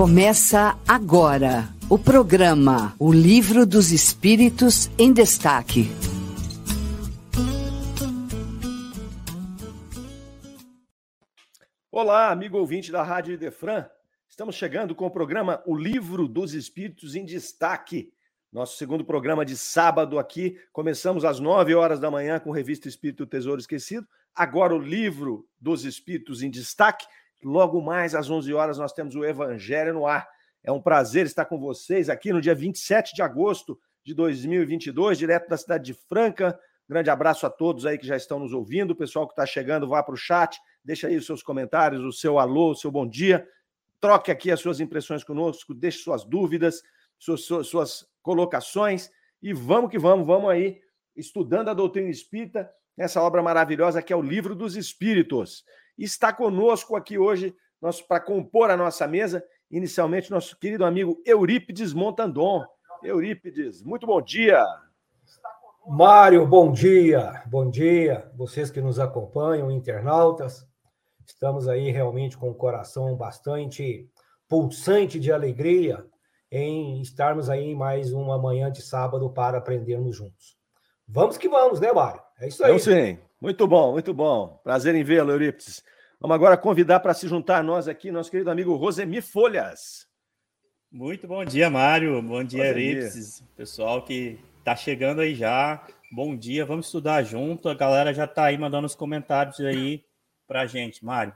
Começa agora o programa O Livro dos Espíritos em Destaque. Olá, amigo ouvinte da Rádio Idefran. Estamos chegando com o programa O Livro dos Espíritos em Destaque. Nosso segundo programa de sábado aqui. Começamos às 9 horas da manhã com revista Espírito Tesouro Esquecido. Agora o Livro dos Espíritos em Destaque. Logo mais às 11 horas nós temos o Evangelho no ar. É um prazer estar com vocês aqui no dia 27 de agosto de 2022, direto da cidade de Franca. Grande abraço a todos aí que já estão nos ouvindo. O pessoal que está chegando, vá para o chat, deixa aí os seus comentários, o seu alô, o seu bom dia. Troque aqui as suas impressões conosco, deixe suas dúvidas, suas, suas, suas colocações e vamos que vamos, vamos aí estudando a doutrina espírita, essa obra maravilhosa que é o Livro dos Espíritos está conosco aqui hoje para compor a nossa mesa, inicialmente nosso querido amigo Eurípides Montandon. Eurípides, muito bom dia. Mário, bom dia. Bom dia, vocês que nos acompanham, internautas. Estamos aí realmente com o coração bastante pulsante de alegria em estarmos aí mais uma manhã de sábado para aprendermos juntos. Vamos que vamos, né, Mário? É isso aí. Vamos sim. Muito bom, muito bom. Prazer em vê-lo, Eurípides. Vamos agora convidar para se juntar a nós aqui nosso querido amigo Rosemi Folhas. Muito bom dia, Mário. Bom dia, Eurípides. Pessoal que está chegando aí já. Bom dia, vamos estudar junto. A galera já está aí mandando os comentários aí para a gente, Mário.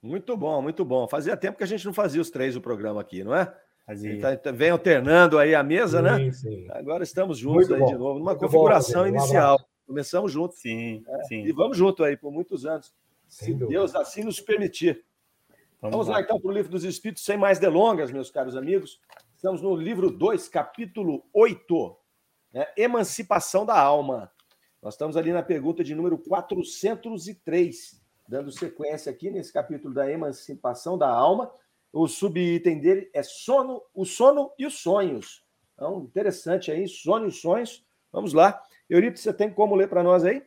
Muito bom, muito bom. Fazia tempo que a gente não fazia os três do programa aqui, não é? Fazia. Tá, tá, vem alternando aí a mesa, sim, né? Sim. Agora estamos juntos muito aí bom. de novo, numa muito configuração bom, inicial. Começamos juntos. Sim, é, sim. E vamos junto aí por muitos anos. Se Deus assim nos permitir. Vamos, Vamos lá. lá então para o livro dos Espíritos, sem mais delongas, meus caros amigos. Estamos no livro 2, capítulo 8, né? Emancipação da Alma. Nós estamos ali na pergunta de número 403, dando sequência aqui nesse capítulo da emancipação da alma. O subitem dele é sono, o sono e os sonhos. Então, interessante aí, sono e os sonhos. Vamos lá. Eurípides, você tem como ler para nós aí?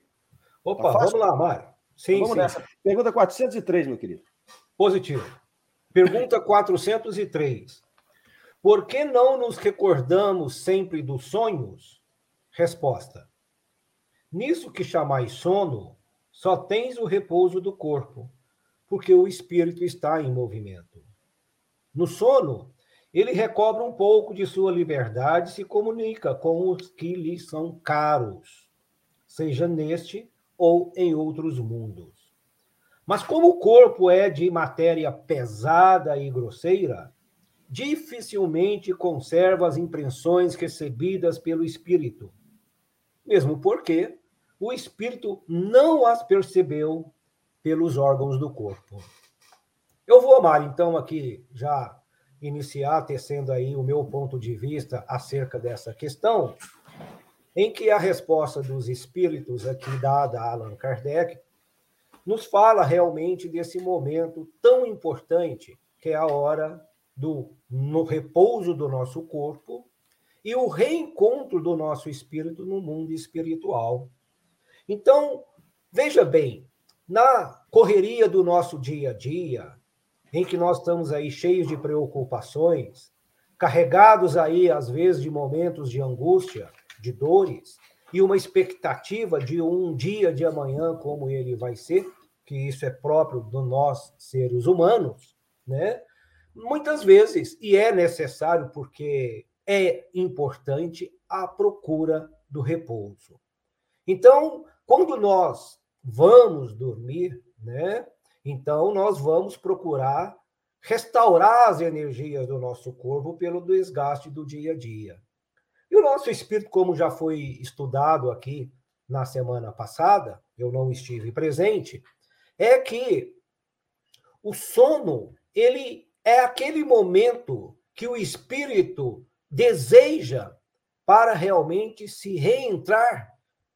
Opa, tá vamos lá, Mário. Sim, então vamos sim. nessa. Pergunta 403, meu querido. Positivo. Pergunta 403. Por que não nos recordamos sempre dos sonhos? Resposta. Nisso que chamais sono, só tens o repouso do corpo, porque o espírito está em movimento. No sono, ele recobra um pouco de sua liberdade e se comunica com os que lhe são caros, seja neste ou em outros mundos. Mas como o corpo é de matéria pesada e grosseira, dificilmente conserva as impressões recebidas pelo espírito, mesmo porque o espírito não as percebeu pelos órgãos do corpo. Eu vou, Mário, então, aqui já iniciar tecendo aí o meu ponto de vista acerca dessa questão, em que a resposta dos espíritos aqui dada a Allan Kardec nos fala realmente desse momento tão importante que é a hora do no repouso do nosso corpo e o reencontro do nosso espírito no mundo espiritual. Então, veja bem, na correria do nosso dia a dia, em que nós estamos aí cheios de preocupações, carregados aí às vezes de momentos de angústia, de dores e uma expectativa de um dia de amanhã como ele vai ser, que isso é próprio de nós seres humanos, né? Muitas vezes e é necessário porque é importante a procura do repouso. Então, quando nós vamos dormir, né? Então, nós vamos procurar restaurar as energias do nosso corpo pelo desgaste do dia a dia. E o nosso espírito, como já foi estudado aqui na semana passada, eu não estive presente, é que o sono, ele é aquele momento que o espírito deseja para realmente se reentrar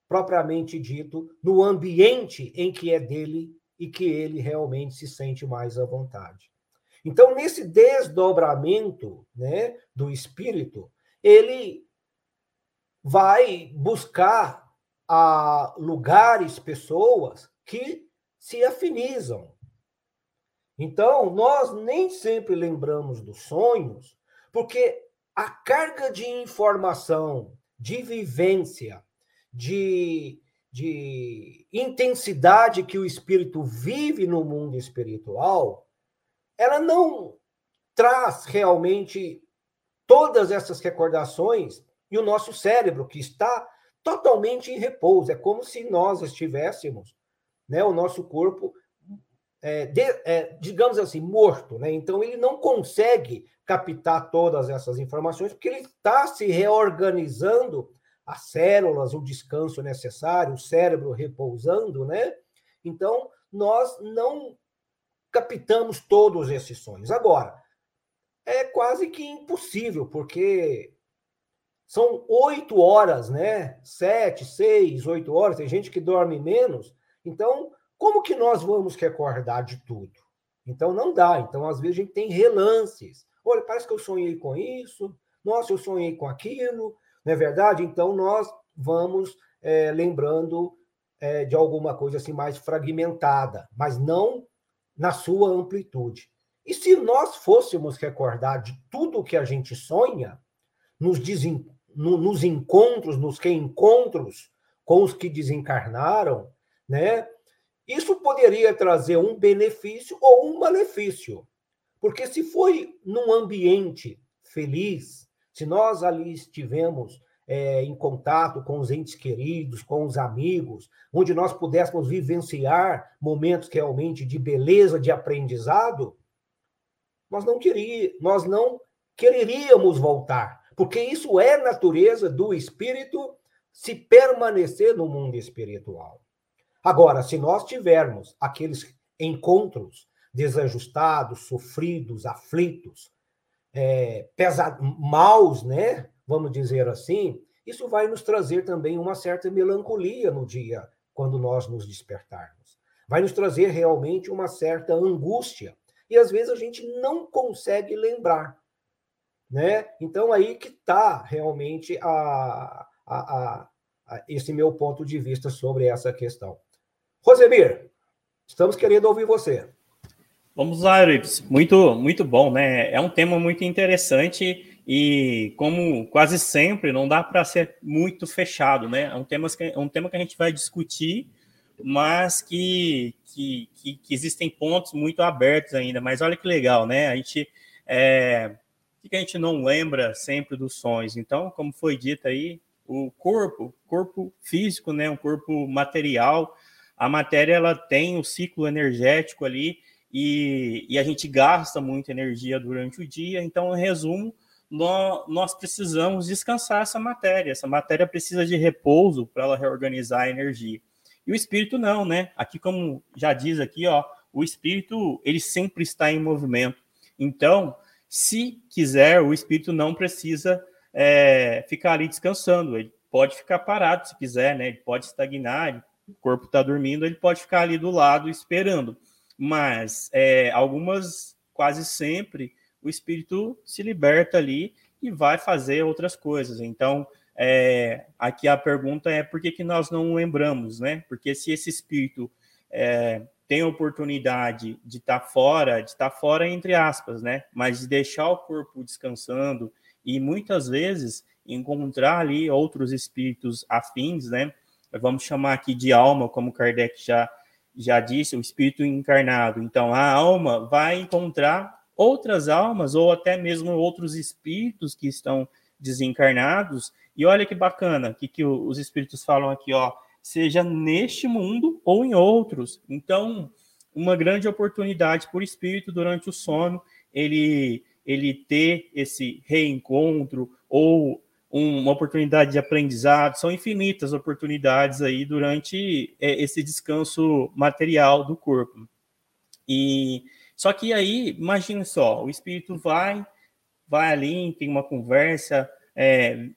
propriamente dito no ambiente em que é dele e que ele realmente se sente mais à vontade. Então, nesse desdobramento né, do espírito, ele vai buscar a lugares, pessoas que se afinizam. Então, nós nem sempre lembramos dos sonhos, porque a carga de informação, de vivência, de, de intensidade que o espírito vive no mundo espiritual, ela não traz realmente todas essas recordações e o nosso cérebro, que está totalmente em repouso. É como se nós estivéssemos, né, o nosso corpo, é, de, é, digamos assim, morto. Né? Então, ele não consegue captar todas essas informações, porque ele está se reorganizando as células, o descanso necessário, o cérebro repousando, né? Então, nós não captamos todos esses sonhos. Agora, é quase que impossível, porque são oito horas, né? Sete, seis, oito horas. Tem gente que dorme menos. Então, como que nós vamos recordar de tudo? Então, não dá. Então, às vezes, a gente tem relances. Olha, parece que eu sonhei com isso. Nossa, eu sonhei com aquilo. Não é verdade? Então, nós vamos é, lembrando é, de alguma coisa assim mais fragmentada, mas não na sua amplitude. E se nós fôssemos recordar de tudo que a gente sonha, nos, desen... no, nos encontros, nos reencontros com os que desencarnaram, né? Isso poderia trazer um benefício ou um malefício. Porque se foi num ambiente feliz, se nós ali estivemos é, em contato com os entes queridos, com os amigos, onde nós pudéssemos vivenciar momentos realmente de beleza, de aprendizado, nós não queria, nós não quereríamos voltar, porque isso é natureza do espírito se permanecer no mundo espiritual. Agora, se nós tivermos aqueles encontros desajustados, sofridos, aflitos, é, pesados, maus, né? Vamos dizer assim, isso vai nos trazer também uma certa melancolia no dia quando nós nos despertarmos. Vai nos trazer realmente uma certa angústia. E às vezes a gente não consegue lembrar. Né? Então, aí que está realmente a, a, a, a, esse meu ponto de vista sobre essa questão. Rosemir, estamos querendo ouvir você. Vamos lá, Euripides. Muito, muito bom, né? É um tema muito interessante e, como quase sempre, não dá para ser muito fechado, né? É um tema, que, é um tema que a gente vai discutir, mas que, que, que, que existem pontos muito abertos ainda. Mas olha que legal, né? A gente. É, que a gente não lembra sempre dos sonhos? Então, como foi dito aí, o corpo, corpo físico, né? Um corpo material, a matéria ela tem o ciclo energético ali e, e a gente gasta muita energia durante o dia. Então, em resumo, nós, precisamos descansar essa matéria. Essa matéria precisa de repouso para ela reorganizar a energia. E o espírito não, né? Aqui, como já diz aqui, ó, o espírito ele sempre está em movimento. Então, se quiser, o espírito não precisa é, ficar ali descansando. Ele pode ficar parado se quiser, né? Ele pode estagnar. O corpo está dormindo, ele pode ficar ali do lado esperando mas é, algumas, quase sempre, o espírito se liberta ali e vai fazer outras coisas. Então, é, aqui a pergunta é por que, que nós não lembramos, né? Porque se esse espírito é, tem a oportunidade de estar tá fora, de estar tá fora entre aspas, né? Mas de deixar o corpo descansando e muitas vezes encontrar ali outros espíritos afins, né? Vamos chamar aqui de alma, como Kardec já já disse, o espírito encarnado. Então, a alma vai encontrar outras almas ou até mesmo outros espíritos que estão desencarnados. E olha que bacana, que, que os espíritos falam aqui, ó, seja neste mundo ou em outros. Então, uma grande oportunidade por espírito durante o sono, ele ele ter esse reencontro ou uma oportunidade de aprendizado, são infinitas oportunidades aí durante é, esse descanso material do corpo. E só que aí, imagine só, o espírito vai, vai ali, tem uma conversa, é,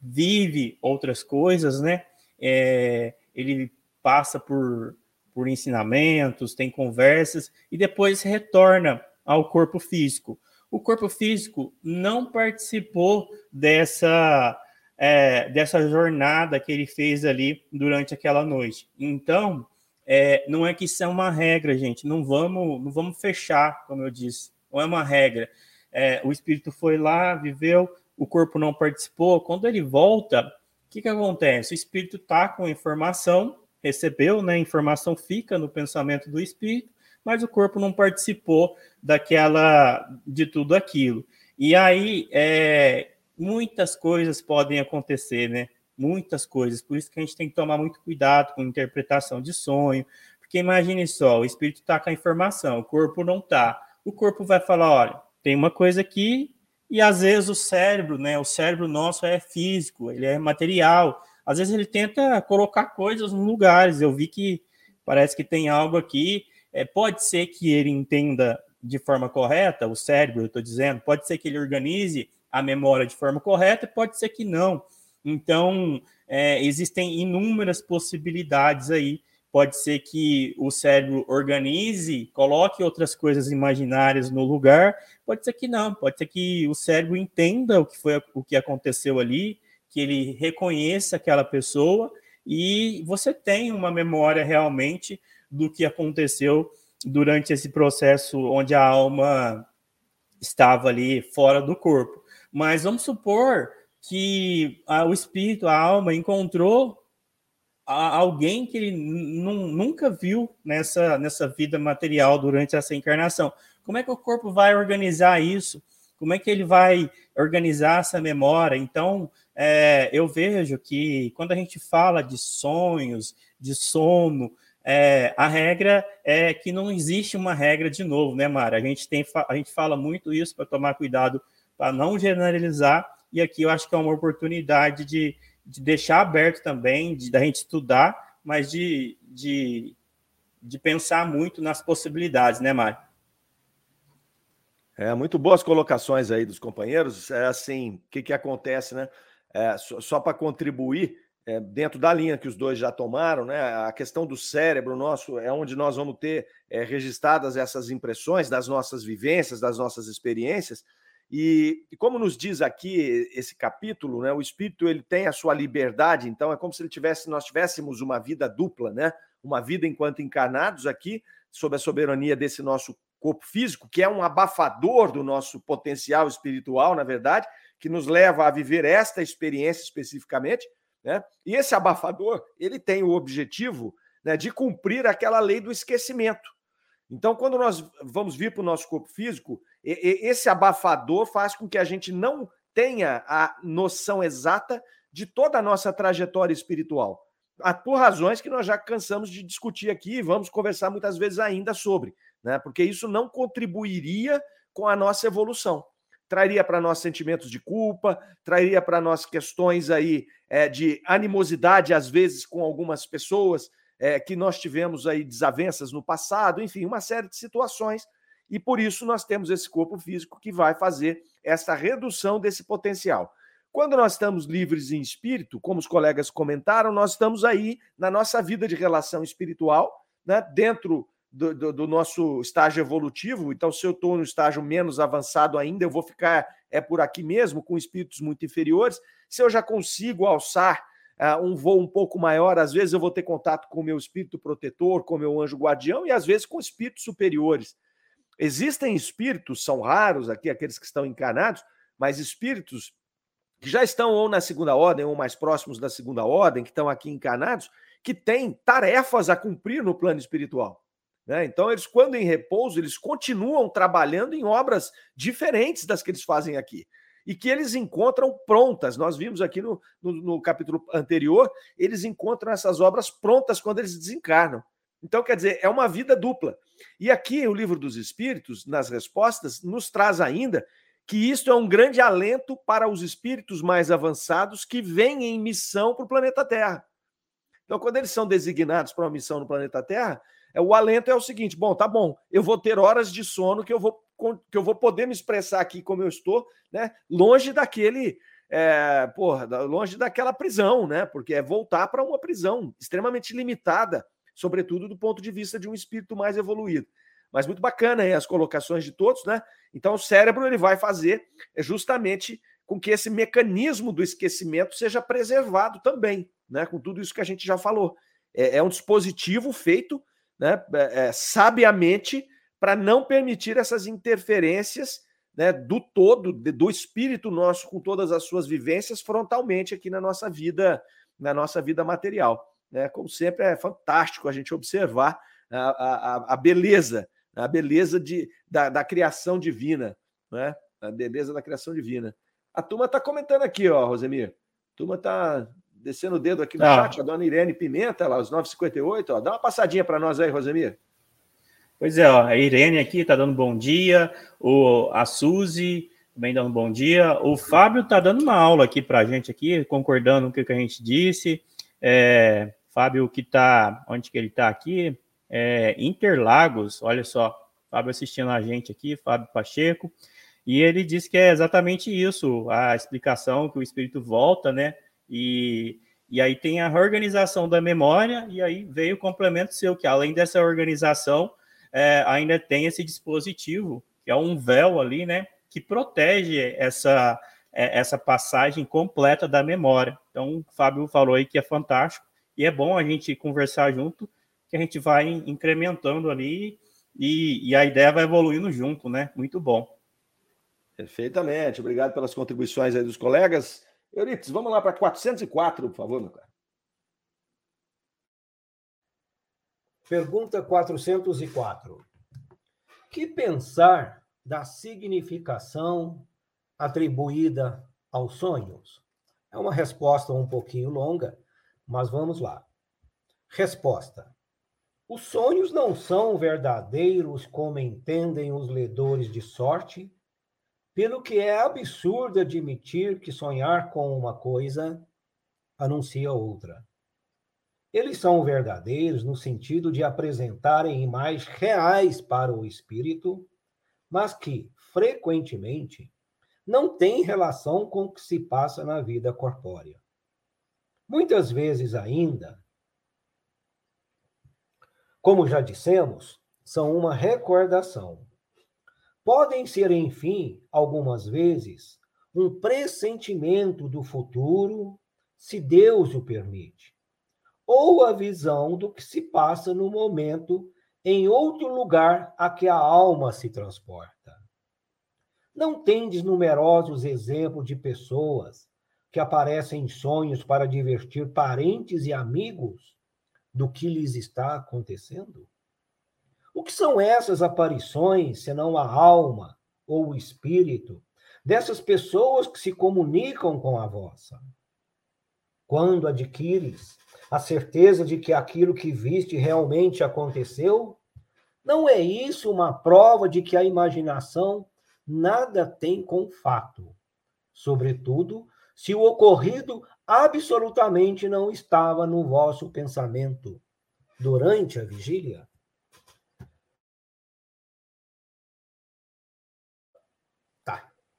vive outras coisas, né? É, ele passa por, por ensinamentos, tem conversas e depois retorna ao corpo físico o corpo físico não participou dessa, é, dessa jornada que ele fez ali durante aquela noite. Então, é, não é que isso é uma regra, gente. Não vamos, não vamos fechar, como eu disse. Não é uma regra. É, o espírito foi lá, viveu, o corpo não participou. Quando ele volta, o que, que acontece? O espírito está com informação, recebeu, né? A informação fica no pensamento do espírito, mas o corpo não participou daquela, de tudo aquilo. E aí, é, muitas coisas podem acontecer, né? muitas coisas. Por isso que a gente tem que tomar muito cuidado com interpretação de sonho, porque imagine só, o espírito está com a informação, o corpo não está. O corpo vai falar, olha, tem uma coisa aqui, e às vezes o cérebro, né? O cérebro nosso é físico, ele é material. Às vezes ele tenta colocar coisas nos lugares. Eu vi que parece que tem algo aqui. É, pode ser que ele entenda de forma correta, o cérebro, eu estou dizendo, pode ser que ele organize a memória de forma correta, pode ser que não. Então, é, existem inúmeras possibilidades aí. Pode ser que o cérebro organize, coloque outras coisas imaginárias no lugar, pode ser que não, pode ser que o cérebro entenda o que foi o que aconteceu ali, que ele reconheça aquela pessoa e você tem uma memória realmente do que aconteceu durante esse processo onde a alma estava ali fora do corpo. Mas vamos supor que a, o espírito, a alma, encontrou a, alguém que ele nunca viu nessa, nessa vida material durante essa encarnação. Como é que o corpo vai organizar isso? Como é que ele vai organizar essa memória? Então, é, eu vejo que quando a gente fala de sonhos, de sono, é, a regra é que não existe uma regra de novo, né, Mara? A gente, tem, a gente fala muito isso para tomar cuidado para não generalizar, e aqui eu acho que é uma oportunidade de, de deixar aberto também, de da gente estudar, mas de, de, de pensar muito nas possibilidades, né, Mário? É, muito boas colocações aí dos companheiros. É assim, o que, que acontece, né? É, só, só para contribuir, é, dentro da linha que os dois já tomaram, né? A questão do cérebro nosso é onde nós vamos ter é, registradas essas impressões das nossas vivências, das nossas experiências. E, e, como nos diz aqui esse capítulo, né, o espírito ele tem a sua liberdade, então é como se ele tivesse, nós tivéssemos uma vida dupla, né? Uma vida enquanto encarnados aqui, sob a soberania desse nosso corpo físico, que é um abafador do nosso potencial espiritual, na verdade, que nos leva a viver esta experiência especificamente, né? E esse abafador, ele tem o objetivo né, de cumprir aquela lei do esquecimento. Então, quando nós vamos vir para o nosso corpo físico, esse abafador faz com que a gente não tenha a noção exata de toda a nossa trajetória espiritual. Por razões que nós já cansamos de discutir aqui e vamos conversar muitas vezes ainda sobre, né? Porque isso não contribuiria com a nossa evolução. Traria para nós sentimentos de culpa, traria para nós questões aí é, de animosidade, às vezes, com algumas pessoas, é, que nós tivemos aí desavenças no passado, enfim, uma série de situações. E por isso nós temos esse corpo físico que vai fazer essa redução desse potencial. Quando nós estamos livres em espírito, como os colegas comentaram, nós estamos aí na nossa vida de relação espiritual, né, dentro do, do, do nosso estágio evolutivo. Então, se eu estou no estágio menos avançado ainda, eu vou ficar é por aqui mesmo, com espíritos muito inferiores. Se eu já consigo alçar uh, um voo um pouco maior, às vezes eu vou ter contato com o meu espírito protetor, com o meu anjo guardião, e às vezes com espíritos superiores. Existem espíritos, são raros aqui, aqueles que estão encarnados, mas espíritos que já estão ou na segunda ordem, ou mais próximos da segunda ordem, que estão aqui encarnados, que têm tarefas a cumprir no plano espiritual. Né? Então, eles, quando em repouso, eles continuam trabalhando em obras diferentes das que eles fazem aqui e que eles encontram prontas. Nós vimos aqui no, no, no, capítulo anterior, eles encontram essas obras prontas quando eles desencarnam. Então, quer dizer, é uma vida dupla. E aqui o livro dos Espíritos, nas respostas, nos traz ainda que isto é um grande alento para os espíritos mais avançados que vêm em missão para o planeta Terra. Então, quando eles são designados para uma missão no planeta Terra, o alento é o seguinte: bom, tá bom, eu vou ter horas de sono que eu vou, que eu vou poder me expressar aqui como eu estou, né? Longe daquele. É, porra, longe daquela prisão, né? Porque é voltar para uma prisão extremamente limitada, sobretudo do ponto de vista de um espírito mais evoluído. Mas muito bacana aí as colocações de todos, né? Então o cérebro ele vai fazer justamente com que esse mecanismo do esquecimento seja preservado também, né? Com tudo isso que a gente já falou. É, é um dispositivo feito né, é, é sabiamente para não permitir essas interferências né, do todo, do espírito nosso com todas as suas vivências frontalmente aqui na nossa vida, na nossa vida material. Né? Como sempre, é fantástico a gente observar a, a, a beleza, a beleza de, da, da criação divina, né? a beleza da criação divina. A turma está comentando aqui, ó, Rosemir. A turma está descendo o dedo aqui no ah. chat, a dona Irene Pimenta, lá, os 9h58, ó. Dá uma passadinha para nós aí, Rosemir. Pois é, ó, a Irene aqui está dando bom dia, o, a Suzy também dando bom dia, o Fábio está dando uma aula aqui para a gente aqui, concordando com o que a gente disse. É, Fábio que está, onde que ele está aqui? É, Interlagos, olha só, Fábio assistindo a gente aqui, Fábio Pacheco. E ele diz que é exatamente isso, a explicação que o espírito volta, né? E, e aí tem a reorganização da memória, e aí veio o complemento seu, que além dessa organização, é, ainda tem esse dispositivo, que é um véu ali, né? Que protege essa, é, essa passagem completa da memória. Então, o Fábio falou aí que é fantástico, e é bom a gente conversar junto, que a gente vai incrementando ali, e, e a ideia vai evoluindo junto, né? Muito bom. Perfeitamente. Obrigado pelas contribuições aí dos colegas. Euripides, vamos lá para 404, por favor, meu cara. Pergunta 404. Que pensar da significação atribuída aos sonhos? É uma resposta um pouquinho longa, mas vamos lá. Resposta: Os sonhos não são verdadeiros como entendem os ledores de sorte pelo que é absurdo admitir que sonhar com uma coisa anuncia outra. Eles são verdadeiros no sentido de apresentarem imagens reais para o espírito, mas que, frequentemente, não têm relação com o que se passa na vida corpórea. Muitas vezes ainda, como já dissemos, são uma recordação podem ser, enfim, algumas vezes, um pressentimento do futuro, se Deus o permite, ou a visão do que se passa no momento em outro lugar a que a alma se transporta. Não tendes numerosos exemplos de pessoas que aparecem em sonhos para divertir parentes e amigos do que lhes está acontecendo? O que são essas aparições, senão a alma ou o espírito dessas pessoas que se comunicam com a vossa? Quando adquires a certeza de que aquilo que viste realmente aconteceu, não é isso uma prova de que a imaginação nada tem com o fato, sobretudo se o ocorrido absolutamente não estava no vosso pensamento durante a vigília?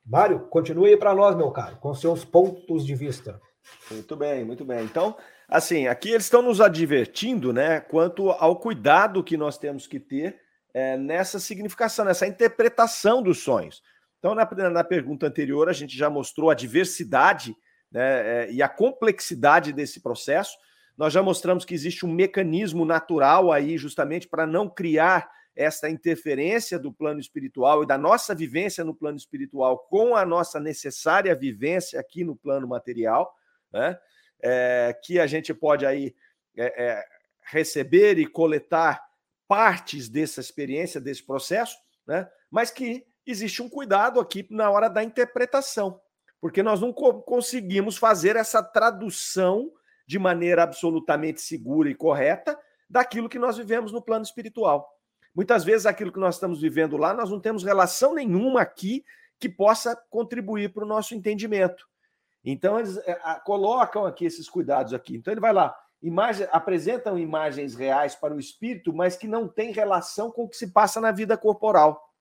Mário, continue aí para nós, meu caro, com seus pontos de vista. Muito bem, muito bem. Então, assim, aqui eles estão nos advertindo, né, quanto ao cuidado que nós temos que ter é, nessa significação, nessa interpretação dos sonhos. Então, na, na pergunta anterior, a gente já mostrou a diversidade né, é, e a complexidade desse processo. Nós já mostramos que existe um mecanismo natural aí, justamente para não criar essa interferência do plano espiritual e da nossa vivência no plano espiritual com a nossa necessária vivência aqui no plano material, né? É, que a gente pode aí é, é, receber e coletar partes dessa experiência, desse processo, né? mas que existe um cuidado aqui na hora da interpretação, porque nós não co conseguimos fazer essa tradução de maneira absolutamente segura e correta daquilo que nós vivemos no plano espiritual. Muitas vezes aquilo que nós estamos vivendo lá, nós não temos relação nenhuma aqui que possa contribuir para o nosso entendimento. Então, eles é, colocam aqui esses cuidados aqui. Então, ele vai lá, imagem, apresentam imagens reais para o espírito, mas que não têm relação com o que se passa na vida corporal.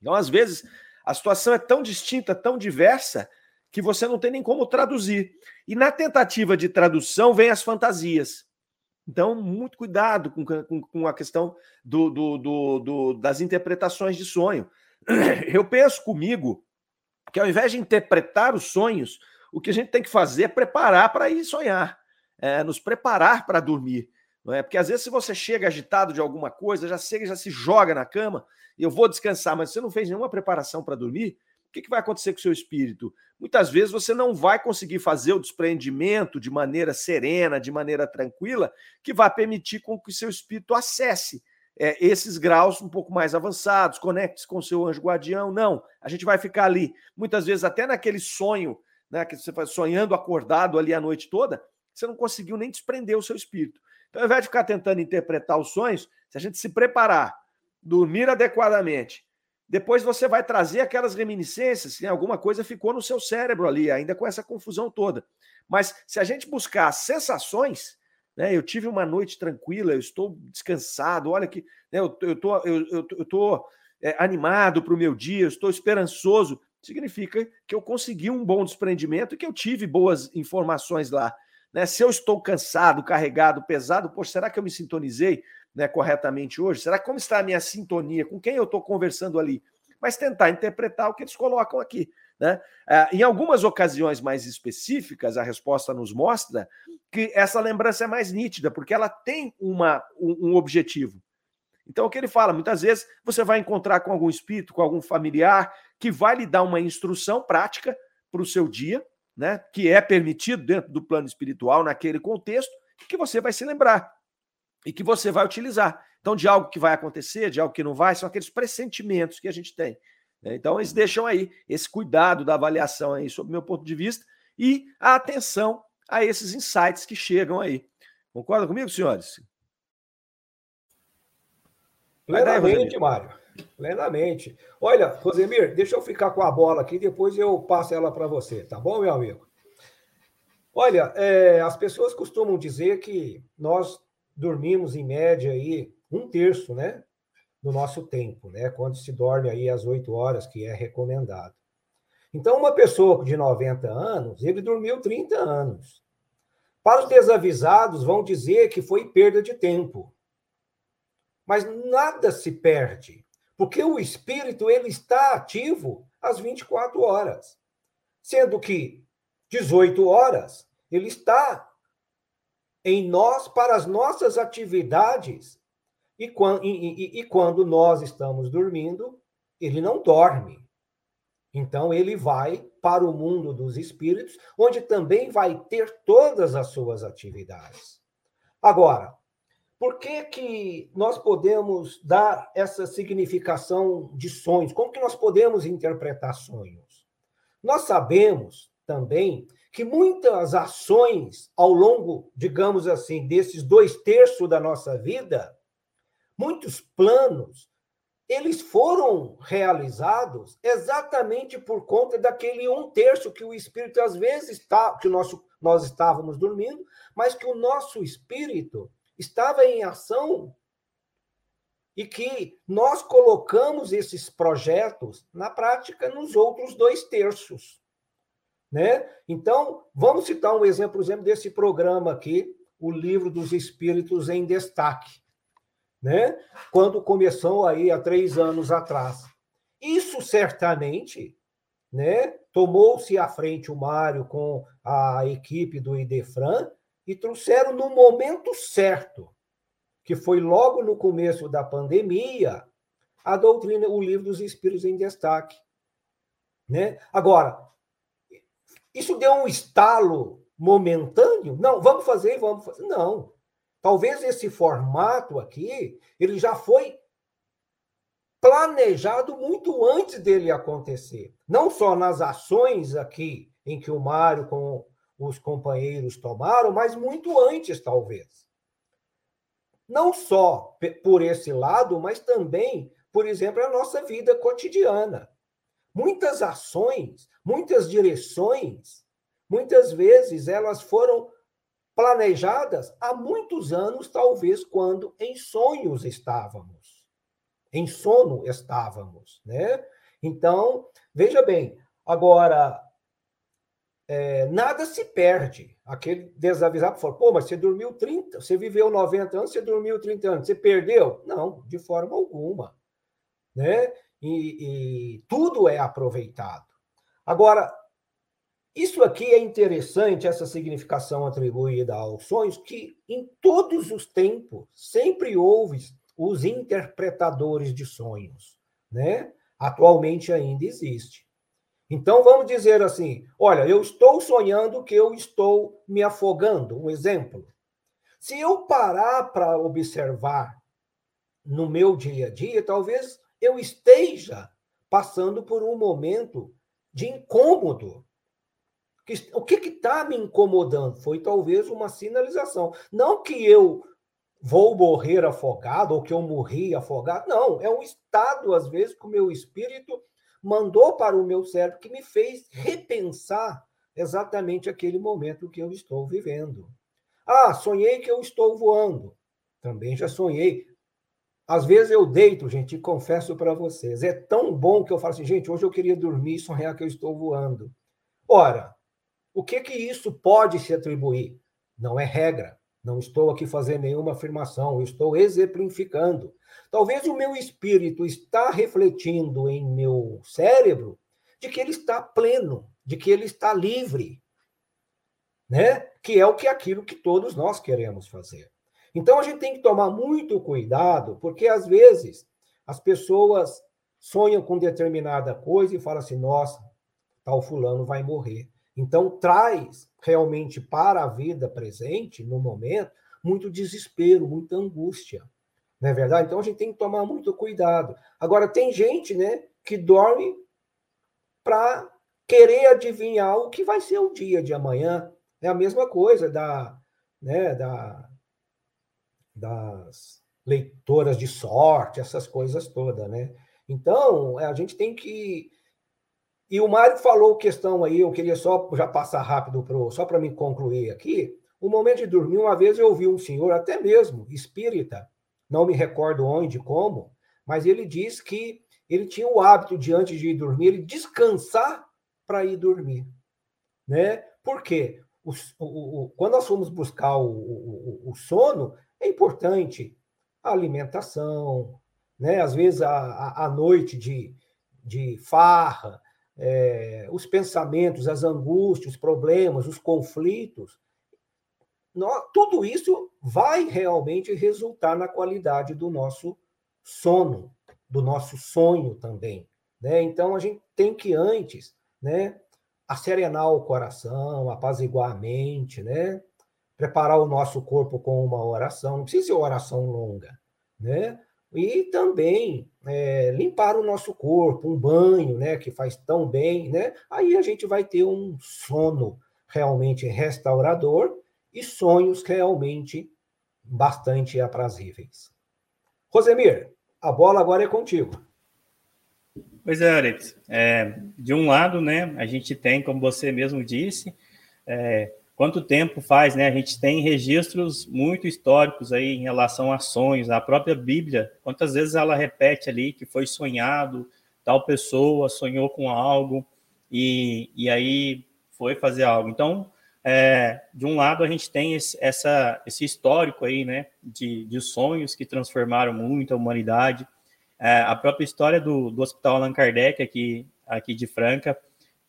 Então, às vezes, a situação é tão distinta, tão diversa, que você não tem nem como traduzir. E na tentativa de tradução, vem as fantasias. Então, muito cuidado com, com, com a questão do, do, do, do, das interpretações de sonho. Eu penso comigo que ao invés de interpretar os sonhos, o que a gente tem que fazer é preparar para ir sonhar, é, nos preparar para dormir. Não é? Porque às vezes, se você chega agitado de alguma coisa, já chega, já se joga na cama, eu vou descansar, mas você não fez nenhuma preparação para dormir, o que, vai acontecer com o seu espírito? Muitas vezes você não vai conseguir fazer o desprendimento de maneira serena, de maneira tranquila, que vai permitir com que o seu espírito acesse é, esses graus um pouco mais avançados, conecte-se com o seu anjo guardião. Não, a gente vai ficar ali, muitas vezes até naquele sonho, né, que você faz sonhando acordado ali a noite toda, você não conseguiu nem desprender o seu espírito. Então, ao invés de ficar tentando interpretar os sonhos, se a gente se preparar, dormir adequadamente, depois você vai trazer aquelas reminiscências, que alguma coisa ficou no seu cérebro ali, ainda com essa confusão toda. Mas se a gente buscar sensações, né, eu tive uma noite tranquila, eu estou descansado, olha que né, eu, eu tô, eu, eu, eu tô é, animado para o meu dia, eu estou esperançoso, significa que eu consegui um bom desprendimento e que eu tive boas informações lá. Né? Se eu estou cansado, carregado, pesado, poxa, será que eu me sintonizei? Né, corretamente hoje? Será como está a minha sintonia? Com quem eu estou conversando ali? Mas tentar interpretar o que eles colocam aqui. Né? Ah, em algumas ocasiões mais específicas, a resposta nos mostra que essa lembrança é mais nítida, porque ela tem uma, um, um objetivo. Então, o que ele fala, muitas vezes você vai encontrar com algum espírito, com algum familiar, que vai lhe dar uma instrução prática para o seu dia, né, que é permitido dentro do plano espiritual, naquele contexto, que você vai se lembrar e que você vai utilizar. Então, de algo que vai acontecer, de algo que não vai, são aqueles pressentimentos que a gente tem. Né? Então, eles deixam aí esse cuidado da avaliação aí, sob o meu ponto de vista, e a atenção a esses insights que chegam aí. Concorda comigo, senhores? Plenamente, Mário. Plenamente. Olha, Rosemir, deixa eu ficar com a bola aqui, depois eu passo ela para você, tá bom, meu amigo? Olha, é, as pessoas costumam dizer que nós dormimos em média aí um terço, né, do nosso tempo, né, quando se dorme aí às oito horas, que é recomendado. Então, uma pessoa de 90 anos, ele dormiu 30 anos. Para os desavisados, vão dizer que foi perda de tempo. Mas nada se perde, porque o espírito ele está ativo às 24 horas, sendo que 18 horas ele está em nós para as nossas atividades. E quando, e, e, e quando nós estamos dormindo, ele não dorme. Então ele vai para o mundo dos espíritos, onde também vai ter todas as suas atividades. Agora, por que que nós podemos dar essa significação de sonhos? Como que nós podemos interpretar sonhos? Nós sabemos também que muitas ações ao longo, digamos assim, desses dois terços da nossa vida, muitos planos, eles foram realizados exatamente por conta daquele um terço que o espírito às vezes está, que nosso, nós estávamos dormindo, mas que o nosso espírito estava em ação e que nós colocamos esses projetos na prática nos outros dois terços. Né? Então, vamos citar um exemplo, exemplo, desse programa aqui, o Livro dos Espíritos em Destaque, né? quando começou aí há três anos atrás. Isso certamente né, tomou-se à frente o Mário com a equipe do Idefran e trouxeram no momento certo, que foi logo no começo da pandemia, a doutrina, o livro dos Espíritos em Destaque. Né? Agora, isso deu um estalo momentâneo? Não, vamos fazer, vamos fazer. Não. Talvez esse formato aqui, ele já foi planejado muito antes dele acontecer. Não só nas ações aqui em que o Mário com os companheiros tomaram, mas muito antes, talvez. Não só por esse lado, mas também, por exemplo, a nossa vida cotidiana. Muitas ações, muitas direções, muitas vezes elas foram planejadas há muitos anos, talvez quando em sonhos estávamos. Em sono estávamos, né? Então, veja bem, agora é, nada se perde. Aquele desavisado falou, pô, mas você dormiu 30, você viveu 90 anos, você dormiu 30 anos, você perdeu? Não, de forma alguma. Né? E, e tudo é aproveitado. Agora, Isso aqui é interessante, essa significação atribuída aos sonhos, que em todos os tempos sempre houve os interpretadores de sonhos, né? Atualmente ainda existe. Então vamos dizer assim: olha, eu estou sonhando que eu estou me afogando. Um exemplo. Se eu parar para observar no meu dia a dia, talvez eu esteja passando por um momento de incômodo. O que está me incomodando? Foi talvez uma sinalização. Não que eu vou morrer afogado ou que eu morri afogado. Não, é um estado, às vezes, que o meu espírito mandou para o meu cérebro que me fez repensar exatamente aquele momento que eu estou vivendo. Ah, sonhei que eu estou voando. Também já sonhei. Às vezes eu deito, gente, e confesso para vocês, é tão bom que eu falo assim, gente, hoje eu queria dormir e sonhar que eu estou voando. Ora, o que que isso pode se atribuir? Não é regra. Não estou aqui fazendo nenhuma afirmação, eu estou exemplificando. Talvez o meu espírito está refletindo em meu cérebro de que ele está pleno, de que ele está livre, né? Que é o que aquilo que todos nós queremos fazer. Então a gente tem que tomar muito cuidado, porque às vezes as pessoas sonham com determinada coisa e falam assim: "Nossa, tal fulano vai morrer". Então, traz realmente para a vida presente, no momento, muito desespero, muita angústia. Não é verdade? Então, a gente tem que tomar muito cuidado. Agora, tem gente né, que dorme para querer adivinhar o que vai ser o dia de amanhã. É a mesma coisa da, né, da, das leitoras de sorte, essas coisas todas, né? Então, a gente tem que e o Mário falou questão aí, eu queria só já passar rápido pro, só para me concluir aqui. O momento de dormir, uma vez eu ouvi um senhor, até mesmo espírita, não me recordo onde, como, mas ele diz que ele tinha o hábito de antes de ir dormir, ele descansar para ir dormir, né? Por quê? O, o, o, quando nós fomos buscar o, sono, é importante a alimentação, né? Às vezes a, a, noite de, de farra, é, os pensamentos, as angústias, os problemas, os conflitos, nós, tudo isso vai realmente resultar na qualidade do nosso sono, do nosso sonho também. Né? Então, a gente tem que antes né, acerenar o coração, apaziguar a mente, né? Preparar o nosso corpo com uma oração, não precisa ser oração longa, né? E também é, limpar o nosso corpo, um banho, né, que faz tão bem, né? Aí a gente vai ter um sono realmente restaurador e sonhos realmente bastante aprazíveis. Rosemir, a bola agora é contigo. Pois é, Alex. É, de um lado, né, a gente tem, como você mesmo disse, é, quanto tempo faz, né? A gente tem registros muito históricos aí em relação a sonhos, a própria Bíblia, quantas vezes ela repete ali que foi sonhado, tal pessoa sonhou com algo e, e aí foi fazer algo. Então, é, de um lado, a gente tem esse, essa, esse histórico aí, né, de, de sonhos que transformaram muito a humanidade. É, a própria história do, do Hospital Allan Kardec, aqui, aqui de Franca,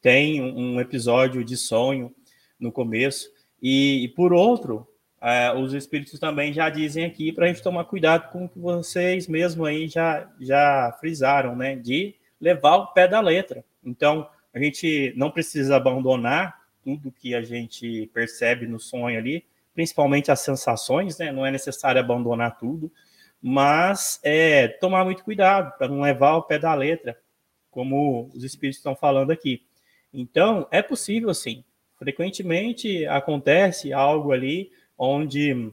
tem um episódio de sonho no começo. E, e por outro, é, os espíritos também já dizem aqui para a gente tomar cuidado com o que vocês mesmo aí já, já frisaram, né? De levar o pé da letra. Então, a gente não precisa abandonar tudo que a gente percebe no sonho ali, principalmente as sensações, né? Não é necessário abandonar tudo, mas é, tomar muito cuidado para não levar o pé da letra, como os espíritos estão falando aqui. Então, é possível, sim, frequentemente acontece algo ali onde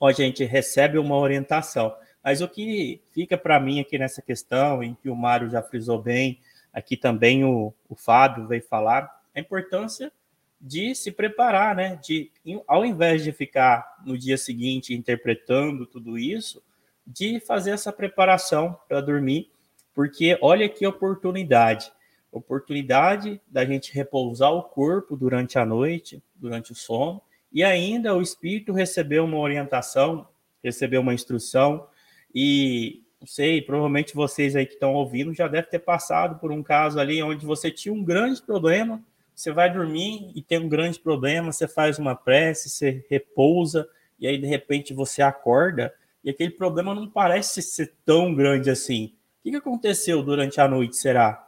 a gente recebe uma orientação. Mas o que fica para mim aqui nessa questão, em que o Mário já frisou bem, aqui também o, o Fábio veio falar, a importância de se preparar, né? De, ao invés de ficar no dia seguinte interpretando tudo isso, de fazer essa preparação para dormir, porque olha que oportunidade oportunidade da gente repousar o corpo durante a noite, durante o sono, e ainda o espírito recebeu uma orientação, recebeu uma instrução, e não sei, provavelmente vocês aí que estão ouvindo já devem ter passado por um caso ali onde você tinha um grande problema, você vai dormir e tem um grande problema, você faz uma prece, você repousa, e aí de repente você acorda e aquele problema não parece ser tão grande assim. O que aconteceu durante a noite, será?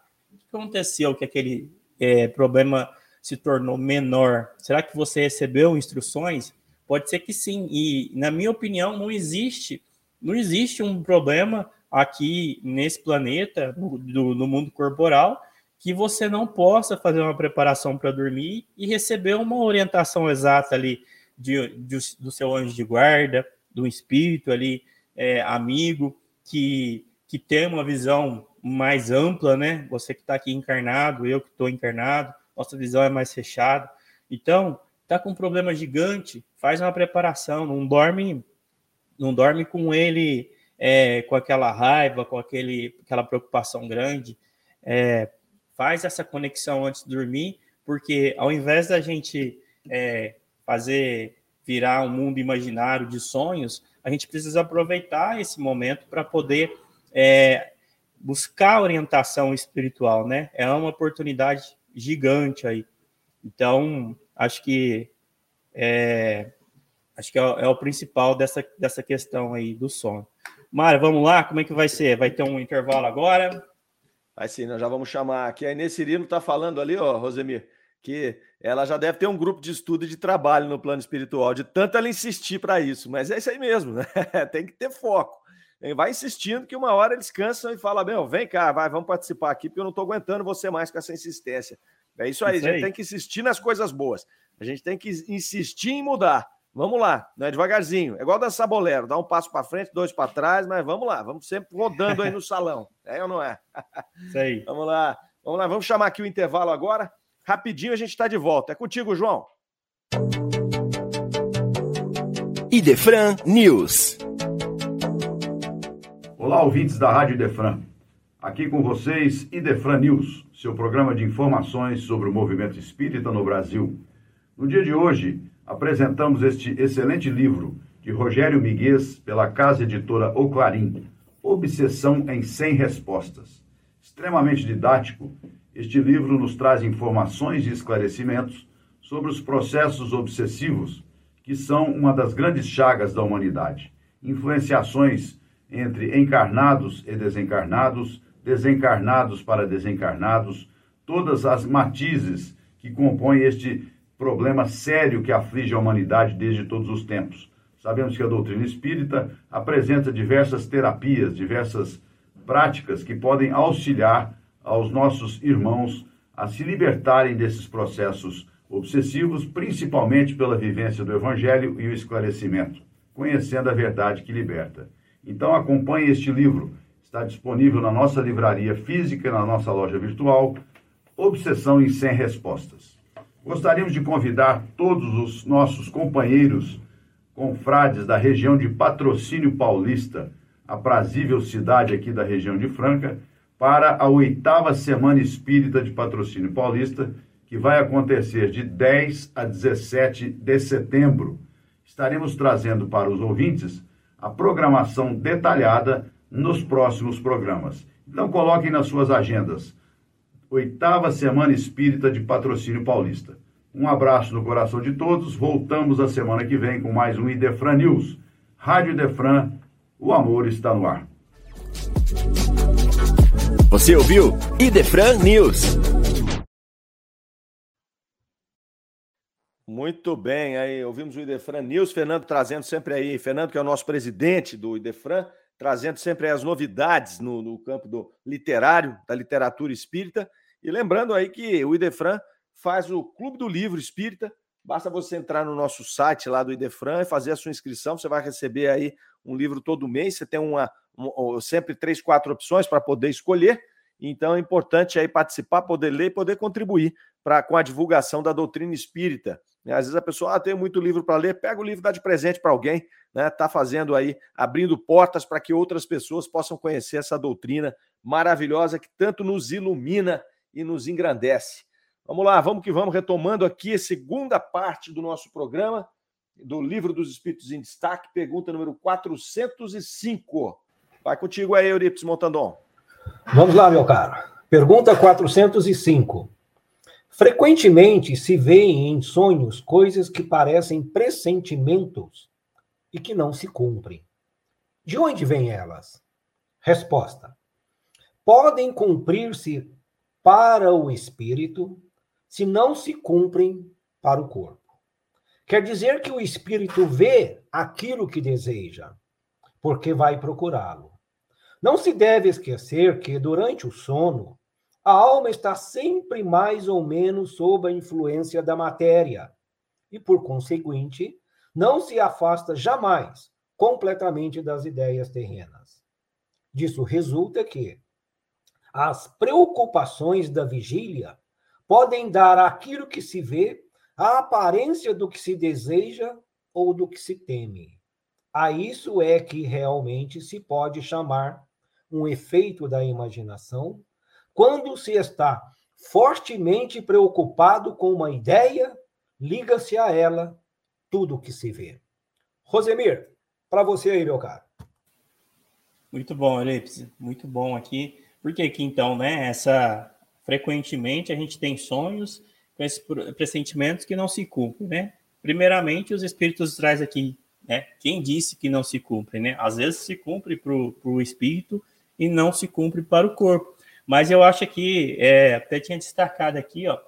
Aconteceu que aquele é, problema se tornou menor? Será que você recebeu instruções? Pode ser que sim. E, na minha opinião, não existe, não existe um problema aqui nesse planeta, no, do, no mundo corporal, que você não possa fazer uma preparação para dormir e receber uma orientação exata ali de, de, do seu anjo de guarda, do espírito ali, é, amigo, que, que tem uma visão mais ampla, né? Você que está aqui encarnado, eu que estou encarnado, nossa visão é mais fechada. Então, tá com um problema gigante, faz uma preparação, não dorme, não dorme com ele é, com aquela raiva, com aquele, aquela preocupação grande. É, faz essa conexão antes de dormir, porque ao invés da gente é, fazer virar um mundo imaginário de sonhos, a gente precisa aproveitar esse momento para poder é, buscar orientação espiritual, né? É uma oportunidade gigante aí. Então, acho que é, acho que é, é, o principal dessa, dessa questão aí do sono. Mário, vamos lá? Como é que vai ser? Vai ter um intervalo agora? Vai sim, nós já vamos chamar aqui. A Inês Cirino está falando ali, ó, Rosemir, que ela já deve ter um grupo de estudo e de trabalho no plano espiritual, de tanto ela insistir para isso. Mas é isso aí mesmo, né? Tem que ter foco. Vai insistindo que uma hora eles cansam e falam: Bem, vem cá, vai, vamos participar aqui, porque eu não estou aguentando você mais com essa insistência. É isso aí, isso a gente tem que insistir nas coisas boas. A gente tem que insistir em mudar. Vamos lá, né? Devagarzinho. É igual dançar bolero, dá um passo para frente, dois para trás, mas vamos lá, vamos sempre rodando aí no salão. É ou não é? Isso aí. vamos lá, vamos lá, vamos chamar aqui o intervalo agora. Rapidinho a gente está de volta. É contigo, João. Idefran News. Olá, ouvintes da Rádio Idefran. Aqui com vocês, Idefran News, seu programa de informações sobre o movimento espírita no Brasil. No dia de hoje, apresentamos este excelente livro de Rogério Miguez pela casa editora O Clarim, Obsessão em 100 Respostas. Extremamente didático, este livro nos traz informações e esclarecimentos sobre os processos obsessivos, que são uma das grandes chagas da humanidade. Influenciações entre encarnados e desencarnados, desencarnados para desencarnados, todas as matizes que compõem este problema sério que aflige a humanidade desde todos os tempos. Sabemos que a doutrina espírita apresenta diversas terapias, diversas práticas que podem auxiliar aos nossos irmãos a se libertarem desses processos obsessivos, principalmente pela vivência do Evangelho e o esclarecimento, conhecendo a verdade que liberta. Então acompanhe este livro, está disponível na nossa livraria física e na nossa loja virtual, Obsessão em 100 Respostas. Gostaríamos de convidar todos os nossos companheiros confrades da região de Patrocínio Paulista, aprazível cidade aqui da região de Franca, para a oitava Semana Espírita de Patrocínio Paulista, que vai acontecer de 10 a 17 de setembro. Estaremos trazendo para os ouvintes a programação detalhada nos próximos programas. Então coloquem nas suas agendas oitava Semana Espírita de Patrocínio Paulista. Um abraço no coração de todos. Voltamos a semana que vem com mais um Idefran News. Rádio Idefran, o amor está no ar. Você ouviu Idefran News. Muito bem, aí ouvimos o Idefran News, Fernando trazendo sempre aí, Fernando que é o nosso presidente do Idefran, trazendo sempre as novidades no, no campo do literário, da literatura espírita. E lembrando aí que o Idefran faz o Clube do Livro Espírita. Basta você entrar no nosso site lá do Idefran e fazer a sua inscrição. Você vai receber aí um livro todo mês. Você tem uma, uma sempre três, quatro opções para poder escolher. Então é importante aí participar, poder ler e poder contribuir para com a divulgação da doutrina espírita. Né? Às vezes a pessoa ah, tem muito livro para ler, pega o livro, dá de presente para alguém, né? Tá fazendo aí, abrindo portas para que outras pessoas possam conhecer essa doutrina maravilhosa que tanto nos ilumina e nos engrandece. Vamos lá, vamos que vamos, retomando aqui a segunda parte do nosso programa, do Livro dos Espíritos em Destaque, pergunta número 405. Vai contigo aí, Eurípides Montandon. Vamos lá, meu caro. Pergunta 405. Frequentemente se vêem em sonhos coisas que parecem pressentimentos e que não se cumprem. De onde vêm elas? Resposta: Podem cumprir-se para o espírito se não se cumprem para o corpo. Quer dizer que o espírito vê aquilo que deseja, porque vai procurá-lo. Não se deve esquecer que durante o sono, a alma está sempre mais ou menos sob a influência da matéria e, por conseguinte, não se afasta jamais completamente das ideias terrenas. Disso resulta que as preocupações da vigília podem dar àquilo que se vê a aparência do que se deseja ou do que se teme. A isso é que realmente se pode chamar um efeito da imaginação quando se está fortemente preocupado com uma ideia, liga-se a ela tudo o que se vê. Rosemir, para você aí, meu caro. Muito bom, Elipse. Muito bom aqui. Porque aqui, então, né, essa... Frequentemente a gente tem sonhos com esses pressentimentos que não se cumprem, né? Primeiramente, os espíritos traz aqui, né? Quem disse que não se cumpre, né? Às vezes se cumpre para o espírito e não se cumpre para o corpo. Mas eu acho que é, até tinha destacado aqui, ó,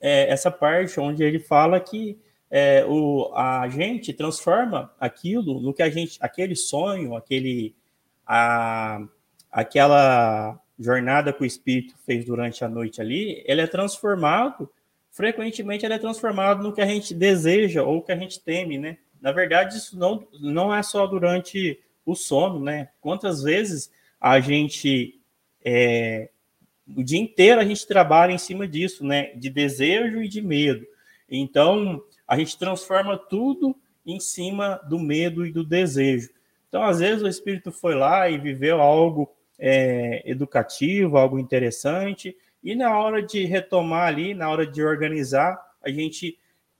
é, essa parte onde ele fala que é, o, a gente transforma aquilo no que a gente, aquele sonho, aquele, a, aquela jornada que o espírito fez durante a noite ali, ele é transformado, frequentemente ele é transformado no que a gente deseja ou que a gente teme, né? Na verdade, isso não, não é só durante o sono, né? Quantas vezes a gente é, o dia inteiro a gente trabalha em cima disso, né? De desejo e de medo. Então, a gente transforma tudo em cima do medo e do desejo. Então, às vezes, o espírito foi lá e viveu algo é, educativo, algo interessante, e na hora de retomar ali, na hora de organizar, a gente